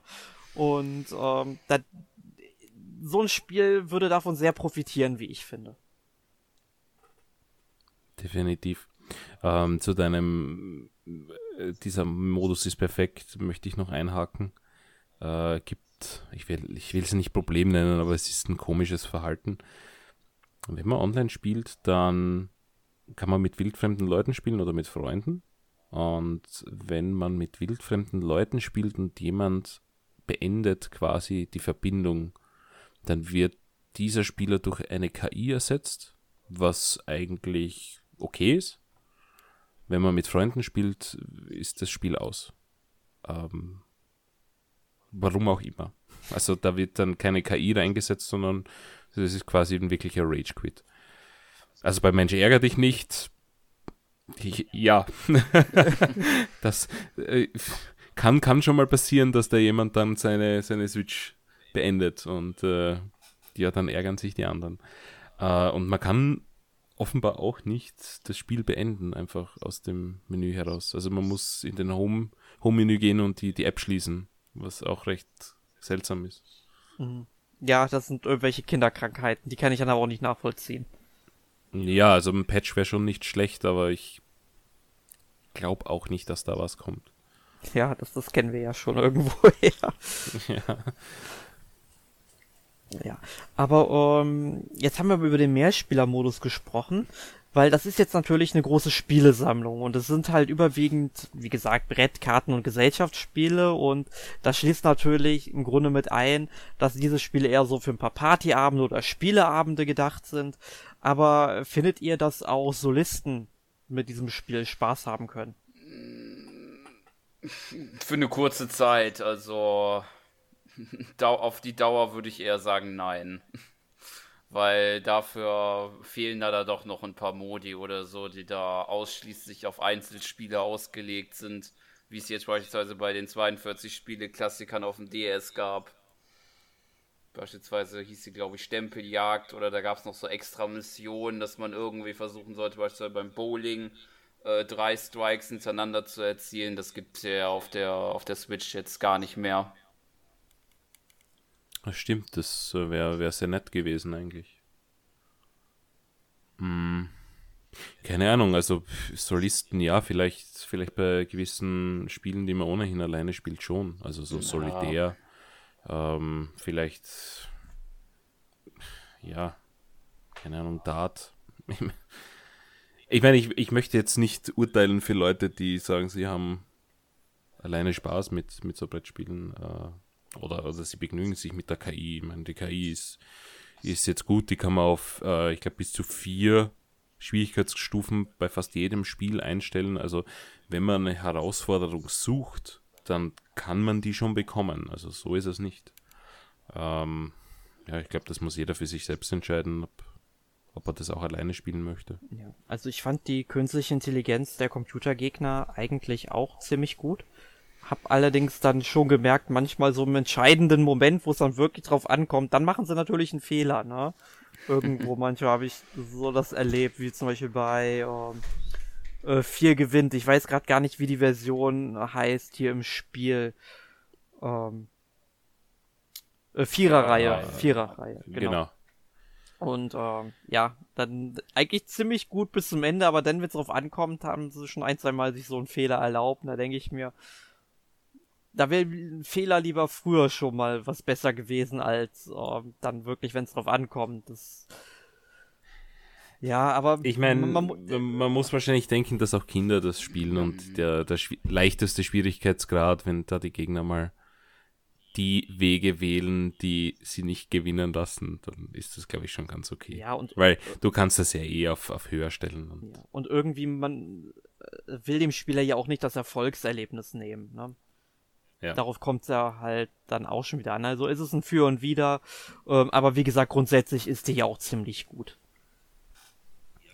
Und ähm, da, so ein Spiel würde davon sehr profitieren, wie ich finde. Definitiv. Ähm, zu deinem, äh, dieser Modus ist perfekt, möchte ich noch einhaken. Äh, gibt, ich will, ich will es nicht Problem nennen, aber es ist ein komisches Verhalten. Wenn man online spielt, dann kann man mit wildfremden Leuten spielen oder mit Freunden. Und wenn man mit wildfremden Leuten spielt und jemand beendet quasi die Verbindung, dann wird dieser Spieler durch eine KI ersetzt, was eigentlich okay ist wenn man mit Freunden spielt, ist das Spiel aus. Ähm, warum auch immer. Also da wird dann keine KI reingesetzt, sondern das ist quasi ein wirklicher Rage-Quit. Also bei Mensch ärger dich nicht. Ich, ja. das äh, kann, kann schon mal passieren, dass da jemand dann seine, seine Switch beendet und äh, ja, dann ärgern sich die anderen. Äh, und man kann offenbar auch nicht das Spiel beenden, einfach aus dem Menü heraus. Also man muss in den Home, Home-Menü gehen und die, die App schließen, was auch recht seltsam ist. Mhm. Ja, das sind irgendwelche Kinderkrankheiten, die kann ich dann aber auch nicht nachvollziehen. Ja, also ein Patch wäre schon nicht schlecht, aber ich glaube auch nicht, dass da was kommt. Ja, das, das kennen wir ja schon irgendwo her. Ja. Ja, aber ähm, jetzt haben wir über den Mehrspielermodus gesprochen, weil das ist jetzt natürlich eine große Spielesammlung und es sind halt überwiegend, wie gesagt, Brettkarten und Gesellschaftsspiele und das schließt natürlich im Grunde mit ein, dass diese Spiele eher so für ein paar Partyabende oder Spieleabende gedacht sind. Aber findet ihr, dass auch Solisten mit diesem Spiel Spaß haben können? Für eine kurze Zeit, also auf die Dauer würde ich eher sagen nein. Weil dafür fehlen da, da doch noch ein paar Modi oder so, die da ausschließlich auf Einzelspiele ausgelegt sind, wie es jetzt beispielsweise bei den 42 Spiele-Klassikern auf dem DS gab. Beispielsweise hieß sie, glaube ich, Stempeljagd oder da gab es noch so extra Missionen, dass man irgendwie versuchen sollte, beispielsweise beim Bowling äh, drei Strikes hintereinander zu erzielen. Das gibt es ja auf der, auf der Switch jetzt gar nicht mehr. Das stimmt, das äh, wäre wär sehr nett gewesen eigentlich. Hm. Keine Ahnung, also Solisten ja, vielleicht, vielleicht bei gewissen Spielen, die man ohnehin alleine spielt, schon. Also so. Solitär. Ähm, vielleicht, ja, keine Ahnung, Dart. Ich meine, ich, ich möchte jetzt nicht urteilen für Leute, die sagen, sie haben alleine Spaß mit, mit so Brettspielen. Äh, oder also sie begnügen sich mit der KI. Ich meine, die KI ist, ist jetzt gut, die kann man auf, äh, ich glaube, bis zu vier Schwierigkeitsstufen bei fast jedem Spiel einstellen. Also wenn man eine Herausforderung sucht, dann kann man die schon bekommen. Also so ist es nicht. Ähm, ja, ich glaube, das muss jeder für sich selbst entscheiden, ob, ob er das auch alleine spielen möchte. Ja, also ich fand die künstliche Intelligenz der Computergegner eigentlich auch ziemlich gut. Hab allerdings dann schon gemerkt, manchmal so im entscheidenden Moment, wo es dann wirklich drauf ankommt, dann machen sie natürlich einen Fehler, ne? Irgendwo manchmal habe ich so das erlebt, wie zum Beispiel bei ähm, äh, 4 gewinnt. Ich weiß gerade gar nicht, wie die Version heißt hier im Spiel. Ähm, äh, Viererreihe, Viererreihe, genau. genau. Und ähm, ja, dann eigentlich ziemlich gut bis zum Ende, aber dann, wenn es drauf ankommt, haben sie schon ein, zwei Mal sich so einen Fehler erlaubt. Da denke ich mir, da wäre ein Fehler lieber früher schon mal was besser gewesen, als äh, dann wirklich, wenn es drauf ankommt. Das ja, aber ich meine, man, man, man, muss wahrscheinlich denken, dass auch Kinder das spielen und der, der schwi leichteste Schwierigkeitsgrad, wenn da die Gegner mal die Wege wählen, die sie nicht gewinnen lassen, dann ist das, glaube ich, schon ganz okay. Ja, und weil du kannst das ja eh auf, auf höher stellen. Und, ja, und irgendwie, man äh, will dem Spieler ja auch nicht das Erfolgserlebnis nehmen. Ne? Ja. Darauf kommt es ja halt dann auch schon wieder an. Also ist es ein Für und Wider. Ähm, aber wie gesagt, grundsätzlich ist die ja auch ziemlich gut.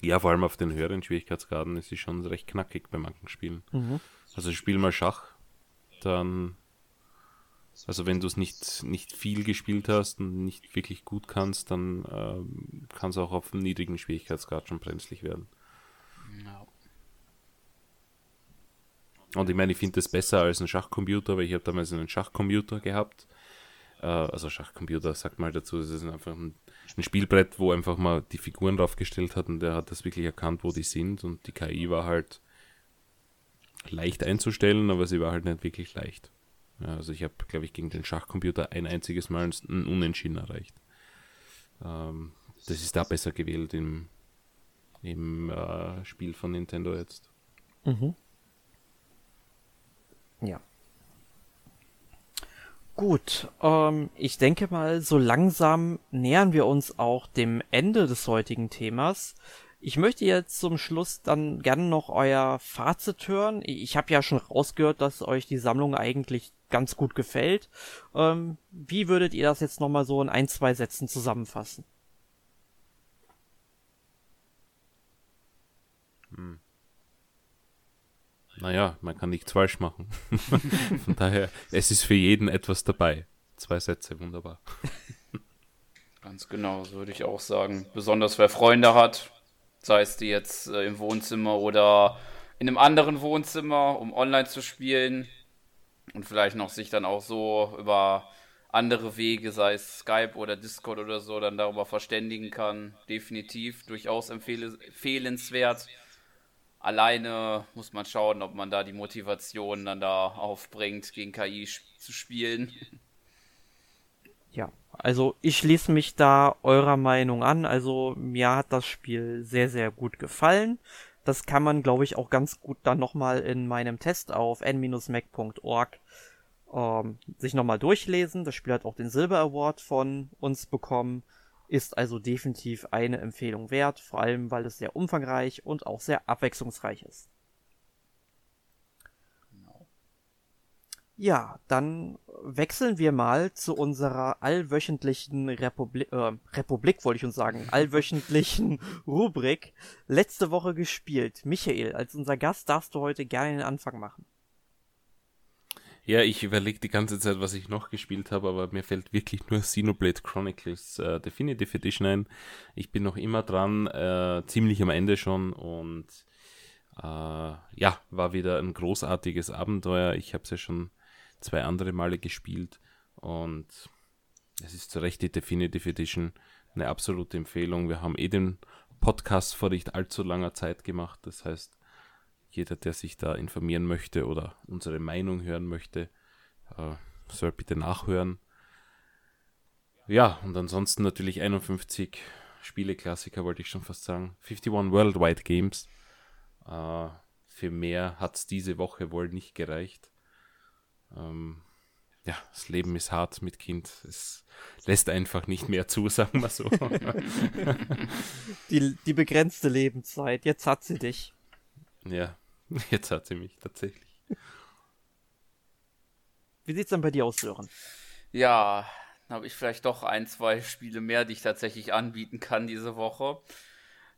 Ja, vor allem auf den höheren Schwierigkeitsgraden ist sie schon recht knackig bei manchen Spielen. Mhm. Also spiel mal Schach, dann. Also wenn du es nicht, nicht viel gespielt hast und nicht wirklich gut kannst, dann ähm, kann es auch auf einem niedrigen Schwierigkeitsgrad schon brenzlig werden. Ja. Und ich meine, ich finde das besser als ein Schachcomputer, weil ich habe damals einen Schachcomputer gehabt. Äh, also Schachcomputer, sagt mal dazu, es ist einfach ein, ein, Spielbrett, wo einfach mal die Figuren draufgestellt hat und der hat das wirklich erkannt, wo die sind und die KI war halt leicht einzustellen, aber sie war halt nicht wirklich leicht. Ja, also ich habe, glaube ich, gegen den Schachcomputer ein einziges Mal ein Unentschieden erreicht. Ähm, das ist da besser gewählt im, im äh, Spiel von Nintendo jetzt. Mhm. Ja. Gut, ähm, ich denke mal, so langsam nähern wir uns auch dem Ende des heutigen Themas. Ich möchte jetzt zum Schluss dann gerne noch euer Fazit hören. Ich habe ja schon rausgehört, dass euch die Sammlung eigentlich ganz gut gefällt. Ähm, wie würdet ihr das jetzt nochmal so in ein, zwei Sätzen zusammenfassen? Hm naja, man kann nichts falsch machen. Von daher, es ist für jeden etwas dabei. Zwei Sätze, wunderbar. Ganz genau, so würde ich auch sagen. Besonders wer Freunde hat, Sei es die jetzt äh, im Wohnzimmer oder in einem anderen Wohnzimmer, um online zu spielen. Und vielleicht noch sich dann auch so über andere Wege, sei es Skype oder Discord oder so, dann darüber verständigen kann. Definitiv durchaus empfehlenswert. Alleine muss man schauen, ob man da die Motivation dann da aufbringt, gegen KI zu spielen. Ja, also ich schließe mich da eurer Meinung an. Also mir hat das Spiel sehr, sehr gut gefallen. Das kann man, glaube ich, auch ganz gut dann nochmal in meinem Test auf n-mac.org ähm, sich nochmal durchlesen. Das Spiel hat auch den Silber Award von uns bekommen. Ist also definitiv eine Empfehlung wert, vor allem weil es sehr umfangreich und auch sehr abwechslungsreich ist. Ja, dann wechseln wir mal zu unserer allwöchentlichen Republik, äh, Republik wollte ich uns sagen, allwöchentlichen Rubrik. Letzte Woche gespielt. Michael, als unser Gast darfst du heute gerne den Anfang machen. Ja, ich überlege die ganze Zeit, was ich noch gespielt habe, aber mir fällt wirklich nur Xenoblade Chronicles äh, Definitive Edition ein. Ich bin noch immer dran, äh, ziemlich am Ende schon und äh, ja, war wieder ein großartiges Abenteuer. Ich habe es ja schon zwei andere Male gespielt und es ist zu Recht die Definitive Edition eine absolute Empfehlung. Wir haben eh den Podcast vor nicht allzu langer Zeit gemacht. Das heißt, jeder, der sich da informieren möchte oder unsere Meinung hören möchte, äh, soll bitte nachhören. Ja, und ansonsten natürlich 51 Spieleklassiker, wollte ich schon fast sagen. 51 Worldwide Games. Äh, für mehr hat es diese Woche wohl nicht gereicht. Ähm, ja, das Leben ist hart mit Kind. Es lässt einfach nicht mehr zu, sagen wir so. die, die begrenzte Lebenszeit, jetzt hat sie dich. Ja, jetzt hat sie mich tatsächlich. Wie sieht's dann bei dir aus, Sören? Ja, dann habe ich vielleicht doch ein, zwei Spiele mehr, die ich tatsächlich anbieten kann diese Woche.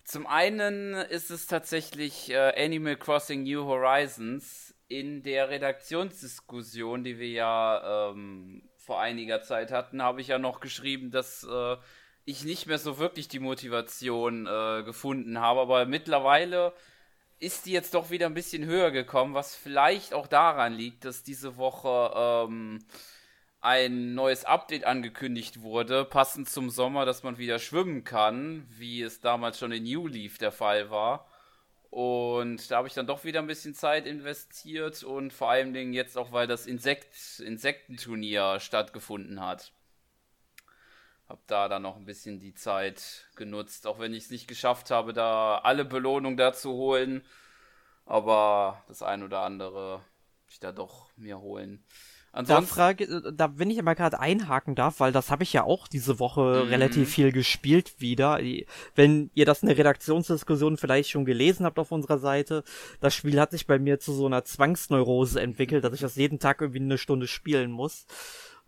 Zum einen ist es tatsächlich äh, Animal Crossing New Horizons in der Redaktionsdiskussion, die wir ja ähm, vor einiger Zeit hatten, habe ich ja noch geschrieben, dass äh, ich nicht mehr so wirklich die Motivation äh, gefunden habe. Aber mittlerweile ist die jetzt doch wieder ein bisschen höher gekommen, was vielleicht auch daran liegt, dass diese Woche ähm, ein neues Update angekündigt wurde, passend zum Sommer, dass man wieder schwimmen kann, wie es damals schon in New Leaf der Fall war. Und da habe ich dann doch wieder ein bisschen Zeit investiert und vor allen Dingen jetzt auch, weil das Insekt Insektenturnier stattgefunden hat. Hab da dann noch ein bisschen die Zeit genutzt, auch wenn ich es nicht geschafft habe, da alle Belohnungen da zu holen. Aber das ein oder andere ich da doch mir holen. Ansonsten, da frage, da wenn ich aber gerade einhaken darf, weil das habe ich ja auch diese Woche mhm. relativ viel gespielt wieder. Wenn ihr das in der Redaktionsdiskussion vielleicht schon gelesen habt auf unserer Seite, das Spiel hat sich bei mir zu so einer Zwangsneurose entwickelt, dass ich das jeden Tag irgendwie eine Stunde spielen muss.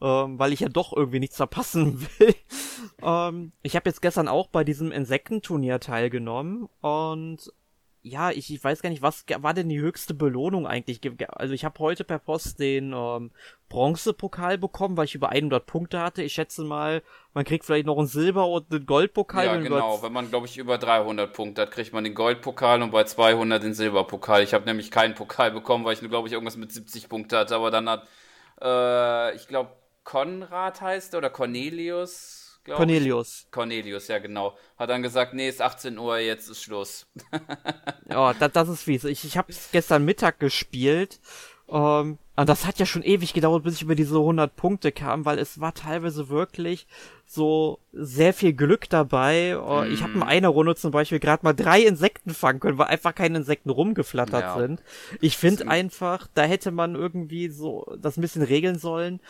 Ähm, weil ich ja doch irgendwie nichts verpassen will. ähm, ich habe jetzt gestern auch bei diesem Insektenturnier teilgenommen und ja, ich, ich weiß gar nicht, was war denn die höchste Belohnung eigentlich? Also ich habe heute per Post den ähm, Bronzepokal bekommen, weil ich über 100 Punkte hatte. Ich schätze mal, man kriegt vielleicht noch einen Silber- und einen Goldpokal. Ja, genau. Wenn man, glaube ich, über 300 Punkte hat, kriegt man den Goldpokal und bei 200 den Silberpokal. Ich habe nämlich keinen Pokal bekommen, weil ich nur, glaube ich, irgendwas mit 70 Punkte hatte. Aber dann hat, äh, ich glaube, Konrad heißt er oder Cornelius Cornelius. Ich. Cornelius, ja genau. Hat dann gesagt, nee, ist 18 Uhr, jetzt ist Schluss. ja, das, das ist fies. Ich, ich habe gestern Mittag gespielt. Ähm, und das hat ja schon ewig gedauert, bis ich über diese 100 Punkte kam, weil es war teilweise wirklich so sehr viel Glück dabei. Mm. Ich habe in einer Runde zum Beispiel gerade mal drei Insekten fangen können, weil einfach keine Insekten rumgeflattert ja. sind. Ich finde einfach, da hätte man irgendwie so das ein bisschen regeln sollen.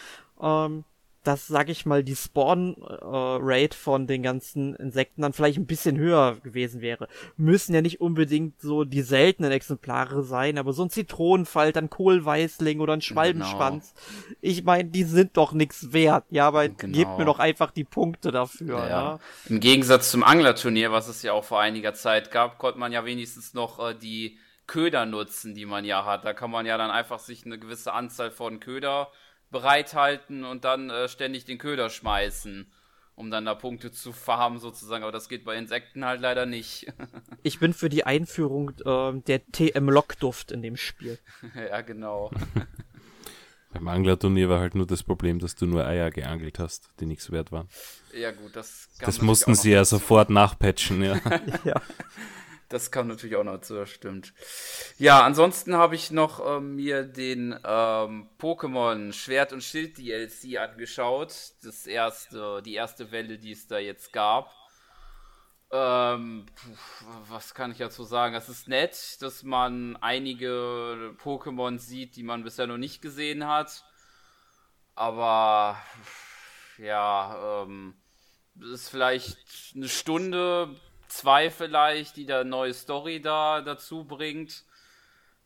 Ähm, dass, sag ich mal, die Spawn-Rate äh, von den ganzen Insekten dann vielleicht ein bisschen höher gewesen wäre. Müssen ja nicht unbedingt so die seltenen Exemplare sein, aber so ein Zitronenfalt, ein Kohlweißling oder ein. Schwalbenschwanz. Genau. Ich meine, die sind doch nichts wert. Ja, aber genau. gebt mir doch einfach die Punkte dafür. Ja. ja. Im Gegensatz zum Anglerturnier, was es ja auch vor einiger Zeit gab, konnte man ja wenigstens noch äh, die Köder nutzen, die man ja hat. Da kann man ja dann einfach sich eine gewisse Anzahl von Köder bereithalten und dann äh, ständig den Köder schmeißen. um dann da Punkte zu farmen sozusagen, aber das geht bei Insekten halt leider nicht. ich bin für die Einführung äh, der TM-Lockduft in dem Spiel. ja, genau. Beim Anglerturnier war halt nur das Problem, dass du nur Eier geangelt hast, die nichts wert waren. Ja, gut, das Das mussten sie ja sofort nachpatchen, ja. ja. Das kam natürlich auch noch zu, das stimmt. Ja, ansonsten habe ich noch ähm, mir den ähm, Pokémon Schwert und Schild DLC angeschaut. Das erste, die erste Welle, die es da jetzt gab. Ähm, was kann ich dazu sagen? Es ist nett, dass man einige Pokémon sieht, die man bisher noch nicht gesehen hat. Aber ja, ähm, ist vielleicht eine Stunde zwei vielleicht, die da neue Story da dazu bringt,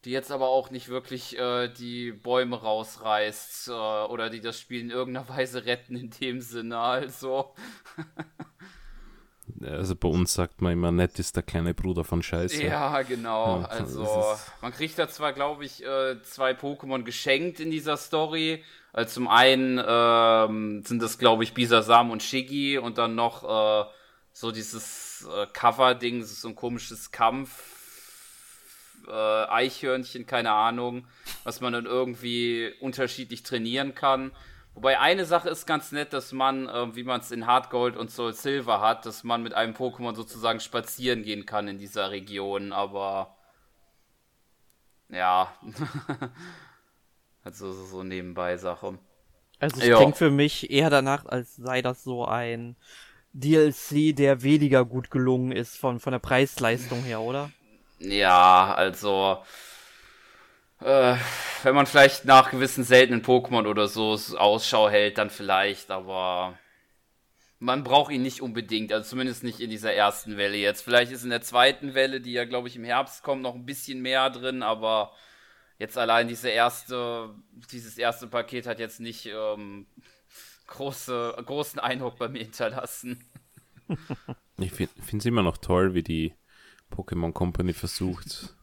die jetzt aber auch nicht wirklich äh, die Bäume rausreißt äh, oder die das Spiel in irgendeiner Weise retten in dem Sinne. Also. Also bei uns sagt man immer, nett ist der kleine Bruder von Scheiße. Ja, genau. Ja, also man kriegt da zwar, glaube ich, äh, zwei Pokémon geschenkt in dieser Story. Also zum einen ähm, sind das, glaube ich, Bisasam und Shiggy und dann noch äh, so dieses äh, Cover-Ding, so ein komisches Kampf. Äh, Eichhörnchen, keine Ahnung, was man dann irgendwie unterschiedlich trainieren kann. Wobei eine Sache ist ganz nett, dass man, äh, wie man es in Hardgold und Soul Silver hat, dass man mit einem Pokémon sozusagen spazieren gehen kann in dieser Region, aber ja. also so nebenbei Sache. Also es jo. klingt für mich eher danach, als sei das so ein DLC, der weniger gut gelungen ist von, von der Preisleistung her, oder? Ja, also äh, wenn man vielleicht nach gewissen seltenen Pokémon oder so Ausschau hält, dann vielleicht, aber man braucht ihn nicht unbedingt, also zumindest nicht in dieser ersten Welle jetzt. Vielleicht ist in der zweiten Welle, die ja glaube ich im Herbst kommt, noch ein bisschen mehr drin, aber jetzt allein diese erste, dieses erste Paket hat jetzt nicht ähm, große, großen Eindruck bei mir hinterlassen. Ich finde es immer noch toll, wie die Pokémon Company versucht,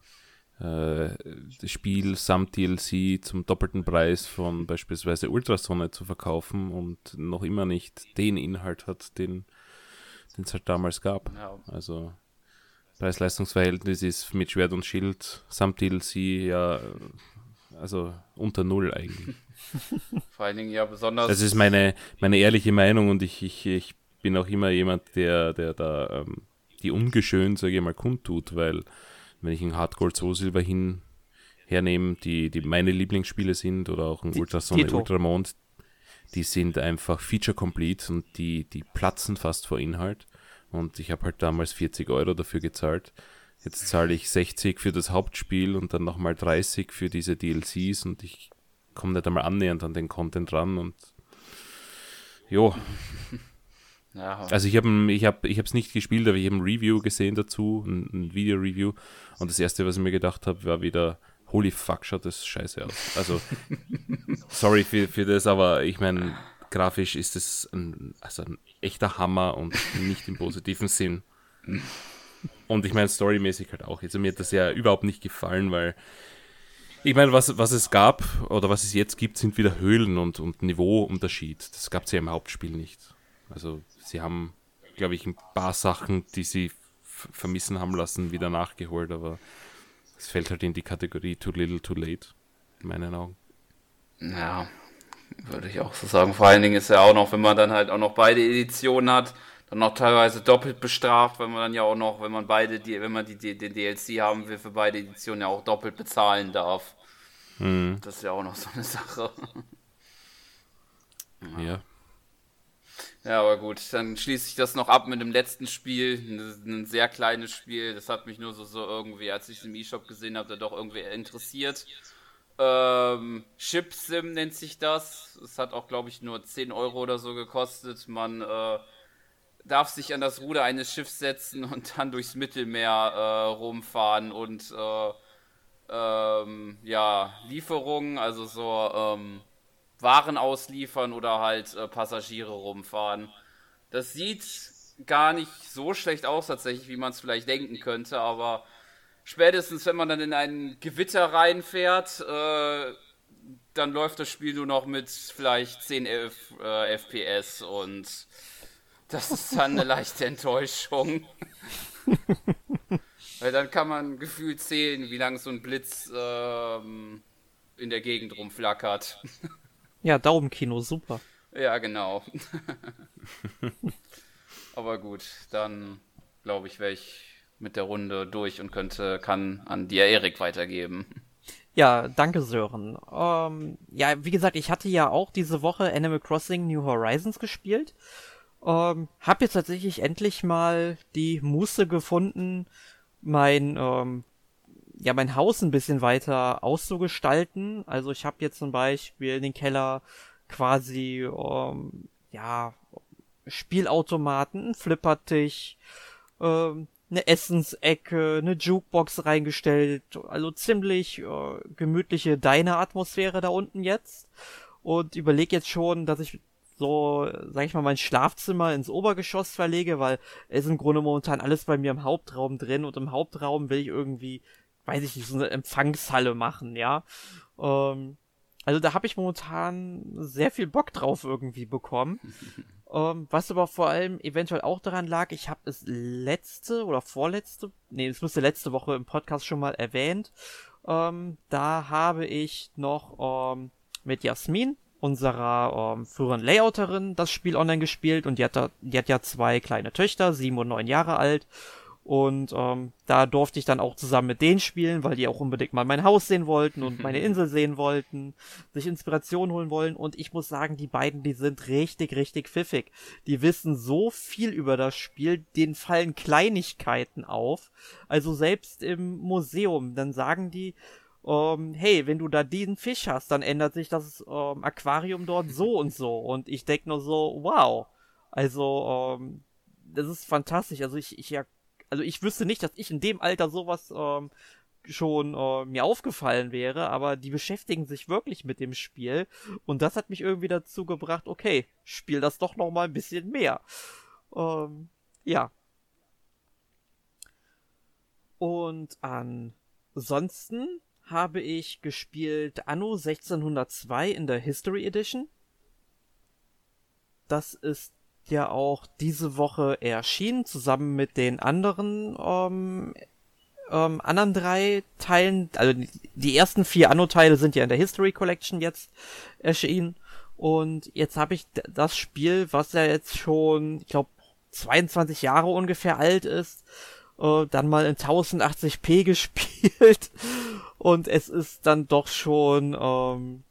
äh, das Spiel samt DLC zum doppelten Preis von beispielsweise Ultrasonne zu verkaufen und noch immer nicht den Inhalt hat, den es halt damals gab. Ja. Also Preis-Leistungs-Verhältnis ist mit Schwert und Schild samt DLC ja also unter Null eigentlich. Vor allen Dingen ja besonders. Das ist meine, meine ehrliche Meinung und ich, ich, ich bin auch immer jemand, der, der da ähm, die ungeschön, sage ich mal, kundtut, weil wenn ich ein Hardcore Soul Silver hin hernehme, die, die meine Lieblingsspiele sind oder auch ein Ultrasonne, Ultramond, die sind einfach feature complete und die, die platzen fast vor Inhalt. Und ich habe halt damals 40 Euro dafür gezahlt. Jetzt zahle ich 60 für das Hauptspiel und dann nochmal 30 für diese DLCs und ich komme nicht einmal annähernd an den Content ran und jo. Ja. Also ich habe ich hab, ich es nicht gespielt, aber ich habe ein Review gesehen dazu, ein, ein Video-Review und das erste, was ich mir gedacht habe, war wieder holy fuck, schaut das scheiße aus. Also sorry für, für das, aber ich meine, grafisch ist es ein, also ein echter Hammer und nicht im positiven Sinn. Und ich meine, storymäßig halt auch. Also mir hat das ja überhaupt nicht gefallen, weil ich meine, was, was es gab oder was es jetzt gibt, sind wieder Höhlen und, und Niveauunterschied. Das gab es ja im Hauptspiel nicht. Also sie haben, glaube ich, ein paar Sachen, die sie vermissen haben lassen, wieder nachgeholt, aber es fällt halt in die Kategorie too little, too late, in meinen Augen. Ja, würde ich auch so sagen. Vor allen Dingen ist ja auch noch, wenn man dann halt auch noch beide Editionen hat, dann noch teilweise doppelt bestraft, weil man dann ja auch noch, wenn man beide, die, wenn man die, die, den DLC haben will, für beide Editionen ja auch doppelt bezahlen darf. Mhm. Das ist ja auch noch so eine Sache. ja. ja. Ja, aber gut, dann schließe ich das noch ab mit dem letzten Spiel. Ein, ein sehr kleines Spiel. Das hat mich nur so, so irgendwie, als ich es im E-Shop gesehen habe, da doch irgendwie interessiert. Ähm, Ship Sim nennt sich das. Es hat auch, glaube ich, nur 10 Euro oder so gekostet. Man äh, darf sich an das Ruder eines Schiffs setzen und dann durchs Mittelmeer äh, rumfahren und äh, ähm, ja, Lieferungen, also so ähm, Waren ausliefern oder halt äh, Passagiere rumfahren. Das sieht gar nicht so schlecht aus tatsächlich, wie man es vielleicht denken könnte, aber spätestens wenn man dann in ein Gewitter reinfährt, äh, dann läuft das Spiel nur noch mit vielleicht 10 F, äh, FPS und Das ist dann eine leichte Enttäuschung. Weil dann kann man gefühlt zählen, wie lange so ein Blitz ähm, in der Gegend rumflackert. Ja, Daumenkino, super. Ja, genau. Aber gut, dann glaube ich, wäre ich mit der Runde durch und könnte, kann an dir Erik weitergeben. Ja, danke Sören. Ähm, ja, wie gesagt, ich hatte ja auch diese Woche Animal Crossing New Horizons gespielt. Ähm, hab jetzt tatsächlich endlich mal die Muße gefunden, mein ähm, ja mein Haus ein bisschen weiter auszugestalten. Also ich habe jetzt zum Beispiel den Keller quasi ähm, ja Spielautomaten, Flippertisch, ähm, eine Essensecke, eine Jukebox reingestellt, also ziemlich äh, gemütliche Diner-Atmosphäre da unten jetzt. Und überleg jetzt schon, dass ich so, sag ich mal, mein Schlafzimmer ins Obergeschoss verlege, weil es im Grunde momentan alles bei mir im Hauptraum drin und im Hauptraum will ich irgendwie, weiß ich nicht, so eine Empfangshalle machen, ja. Ähm, also da habe ich momentan sehr viel Bock drauf irgendwie bekommen. ähm, was aber vor allem eventuell auch daran lag, ich habe es letzte oder vorletzte, nee, es müsste letzte Woche im Podcast schon mal erwähnt. Ähm, da habe ich noch ähm, mit Jasmin, unserer ähm, früheren Layouterin, das Spiel online gespielt und die hat, da, die hat ja zwei kleine Töchter, sieben und neun Jahre alt. Und ähm, da durfte ich dann auch zusammen mit denen spielen, weil die auch unbedingt mal mein Haus sehen wollten und meine Insel sehen wollten, sich Inspiration holen wollen. Und ich muss sagen, die beiden, die sind richtig, richtig pfiffig. Die wissen so viel über das Spiel, denen fallen Kleinigkeiten auf. Also selbst im Museum, dann sagen die, ähm, hey, wenn du da diesen Fisch hast, dann ändert sich das ähm, Aquarium dort so und so. Und ich denke nur so, wow. Also, ähm, das ist fantastisch. Also ich, ich ja also ich wüsste nicht, dass ich in dem Alter sowas ähm, schon äh, mir aufgefallen wäre, aber die beschäftigen sich wirklich mit dem Spiel und das hat mich irgendwie dazu gebracht, okay, spiel das doch noch mal ein bisschen mehr. Ähm, ja. Und ansonsten habe ich gespielt Anno 1602 in der History Edition. Das ist ja auch diese Woche erschienen, zusammen mit den anderen ähm, ähm, anderen drei Teilen. Also die ersten vier Anno-Teile sind ja in der History Collection jetzt erschienen. Und jetzt habe ich das Spiel, was ja jetzt schon, ich glaube, 22 Jahre ungefähr alt ist, äh, dann mal in 1080p gespielt. Und es ist dann doch schon ähm,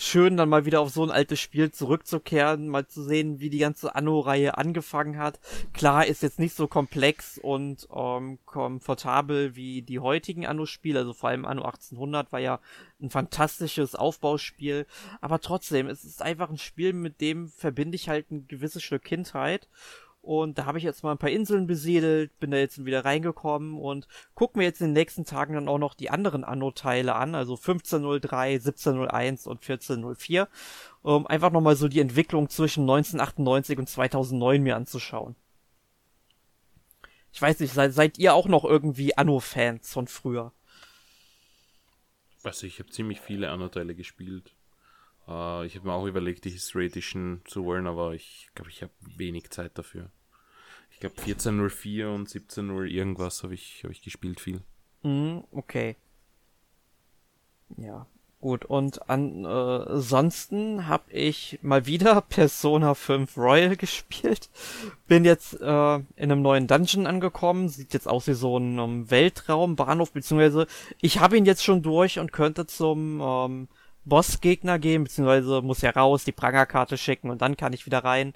schön, dann mal wieder auf so ein altes Spiel zurückzukehren, mal zu sehen, wie die ganze Anno-Reihe angefangen hat. Klar, ist jetzt nicht so komplex und ähm, komfortabel wie die heutigen Anno-Spiele, also vor allem Anno 1800 war ja ein fantastisches Aufbauspiel, aber trotzdem, es ist einfach ein Spiel, mit dem verbinde ich halt ein gewisses Stück Kindheit und da habe ich jetzt mal ein paar Inseln besiedelt, bin da jetzt wieder reingekommen und guck mir jetzt in den nächsten Tagen dann auch noch die anderen Anno-Teile an, also 1503, 1701 und 1404, um einfach nochmal so die Entwicklung zwischen 1998 und 2009 mir anzuschauen. Ich weiß nicht, seid, seid ihr auch noch irgendwie Anno-Fans von früher? Also ich habe ziemlich viele Anno-Teile gespielt. Uh, ich habe mir auch überlegt, die History Edition zu holen, aber ich glaube, ich habe wenig Zeit dafür. Ich glaube 14.04 und 17.0 irgendwas habe ich, hab ich gespielt viel. Mm, okay. Ja, gut. Und ansonsten äh, habe ich mal wieder Persona 5 Royal gespielt. Bin jetzt äh, in einem neuen Dungeon angekommen. Sieht jetzt aus wie so ein um, Weltraumbahnhof, beziehungsweise ich habe ihn jetzt schon durch und könnte zum ähm, Bossgegner gehen, beziehungsweise muss ja raus, die Prangerkarte schicken und dann kann ich wieder rein.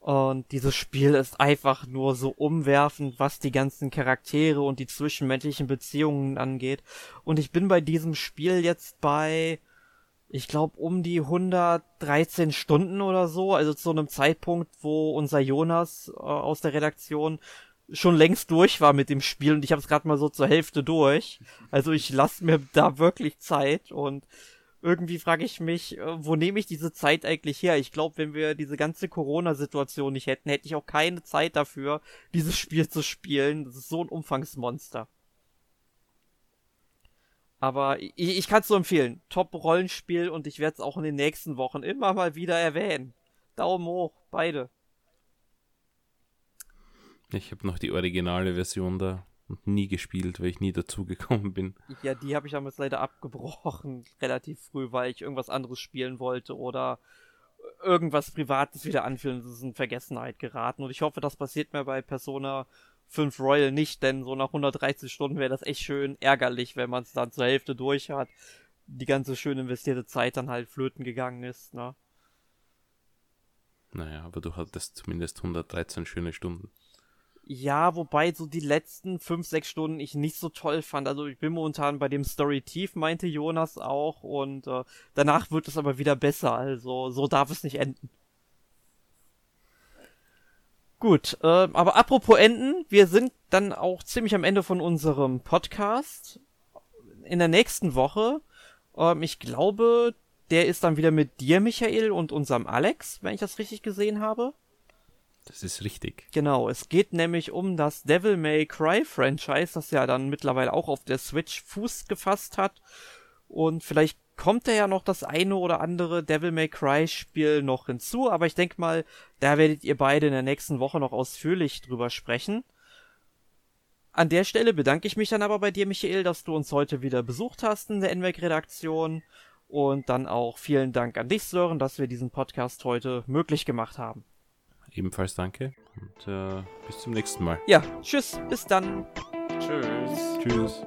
Und dieses Spiel ist einfach nur so umwerfend, was die ganzen Charaktere und die zwischenmenschlichen Beziehungen angeht. Und ich bin bei diesem Spiel jetzt bei, ich glaube, um die 113 Stunden oder so. Also zu einem Zeitpunkt, wo unser Jonas äh, aus der Redaktion schon längst durch war mit dem Spiel und ich habe es gerade mal so zur Hälfte durch. Also ich lasse mir da wirklich Zeit und irgendwie frage ich mich, äh, wo nehme ich diese Zeit eigentlich her? Ich glaube, wenn wir diese ganze Corona-Situation nicht hätten, hätte ich auch keine Zeit dafür, dieses Spiel zu spielen. Das ist so ein Umfangsmonster. Aber ich, ich kann es so empfehlen. Top-Rollenspiel und ich werde es auch in den nächsten Wochen immer mal wieder erwähnen. Daumen hoch, beide. Ich habe noch die originale Version da und nie gespielt, weil ich nie dazugekommen bin. Ja, die habe ich damals leider abgebrochen, relativ früh, weil ich irgendwas anderes spielen wollte oder irgendwas Privates wieder anfühlen. Das ist in Vergessenheit geraten. Und ich hoffe, das passiert mir bei Persona 5 Royal nicht, denn so nach 130 Stunden wäre das echt schön ärgerlich, wenn man es dann zur Hälfte durch hat. Die ganze schön investierte Zeit dann halt flöten gegangen ist, ne? Naja, aber du hattest zumindest 113 schöne Stunden. Ja, wobei so die letzten 5, 6 Stunden ich nicht so toll fand. Also ich bin momentan bei dem Story tief, meinte Jonas auch. Und äh, danach wird es aber wieder besser. Also so darf es nicht enden. Gut, äh, aber apropos enden, wir sind dann auch ziemlich am Ende von unserem Podcast. In der nächsten Woche, ähm, ich glaube, der ist dann wieder mit dir, Michael, und unserem Alex, wenn ich das richtig gesehen habe. Das ist richtig. Genau, es geht nämlich um das Devil May Cry Franchise, das ja dann mittlerweile auch auf der Switch Fuß gefasst hat. Und vielleicht kommt da ja noch das eine oder andere Devil May Cry Spiel noch hinzu, aber ich denke mal, da werdet ihr beide in der nächsten Woche noch ausführlich drüber sprechen. An der Stelle bedanke ich mich dann aber bei dir, Michael, dass du uns heute wieder besucht hast in der NWEG-Redaktion. Und dann auch vielen Dank an dich, Sören, dass wir diesen Podcast heute möglich gemacht haben. Ebenfalls danke und äh, bis zum nächsten Mal. Ja, tschüss, bis dann. Tschüss. Tschüss.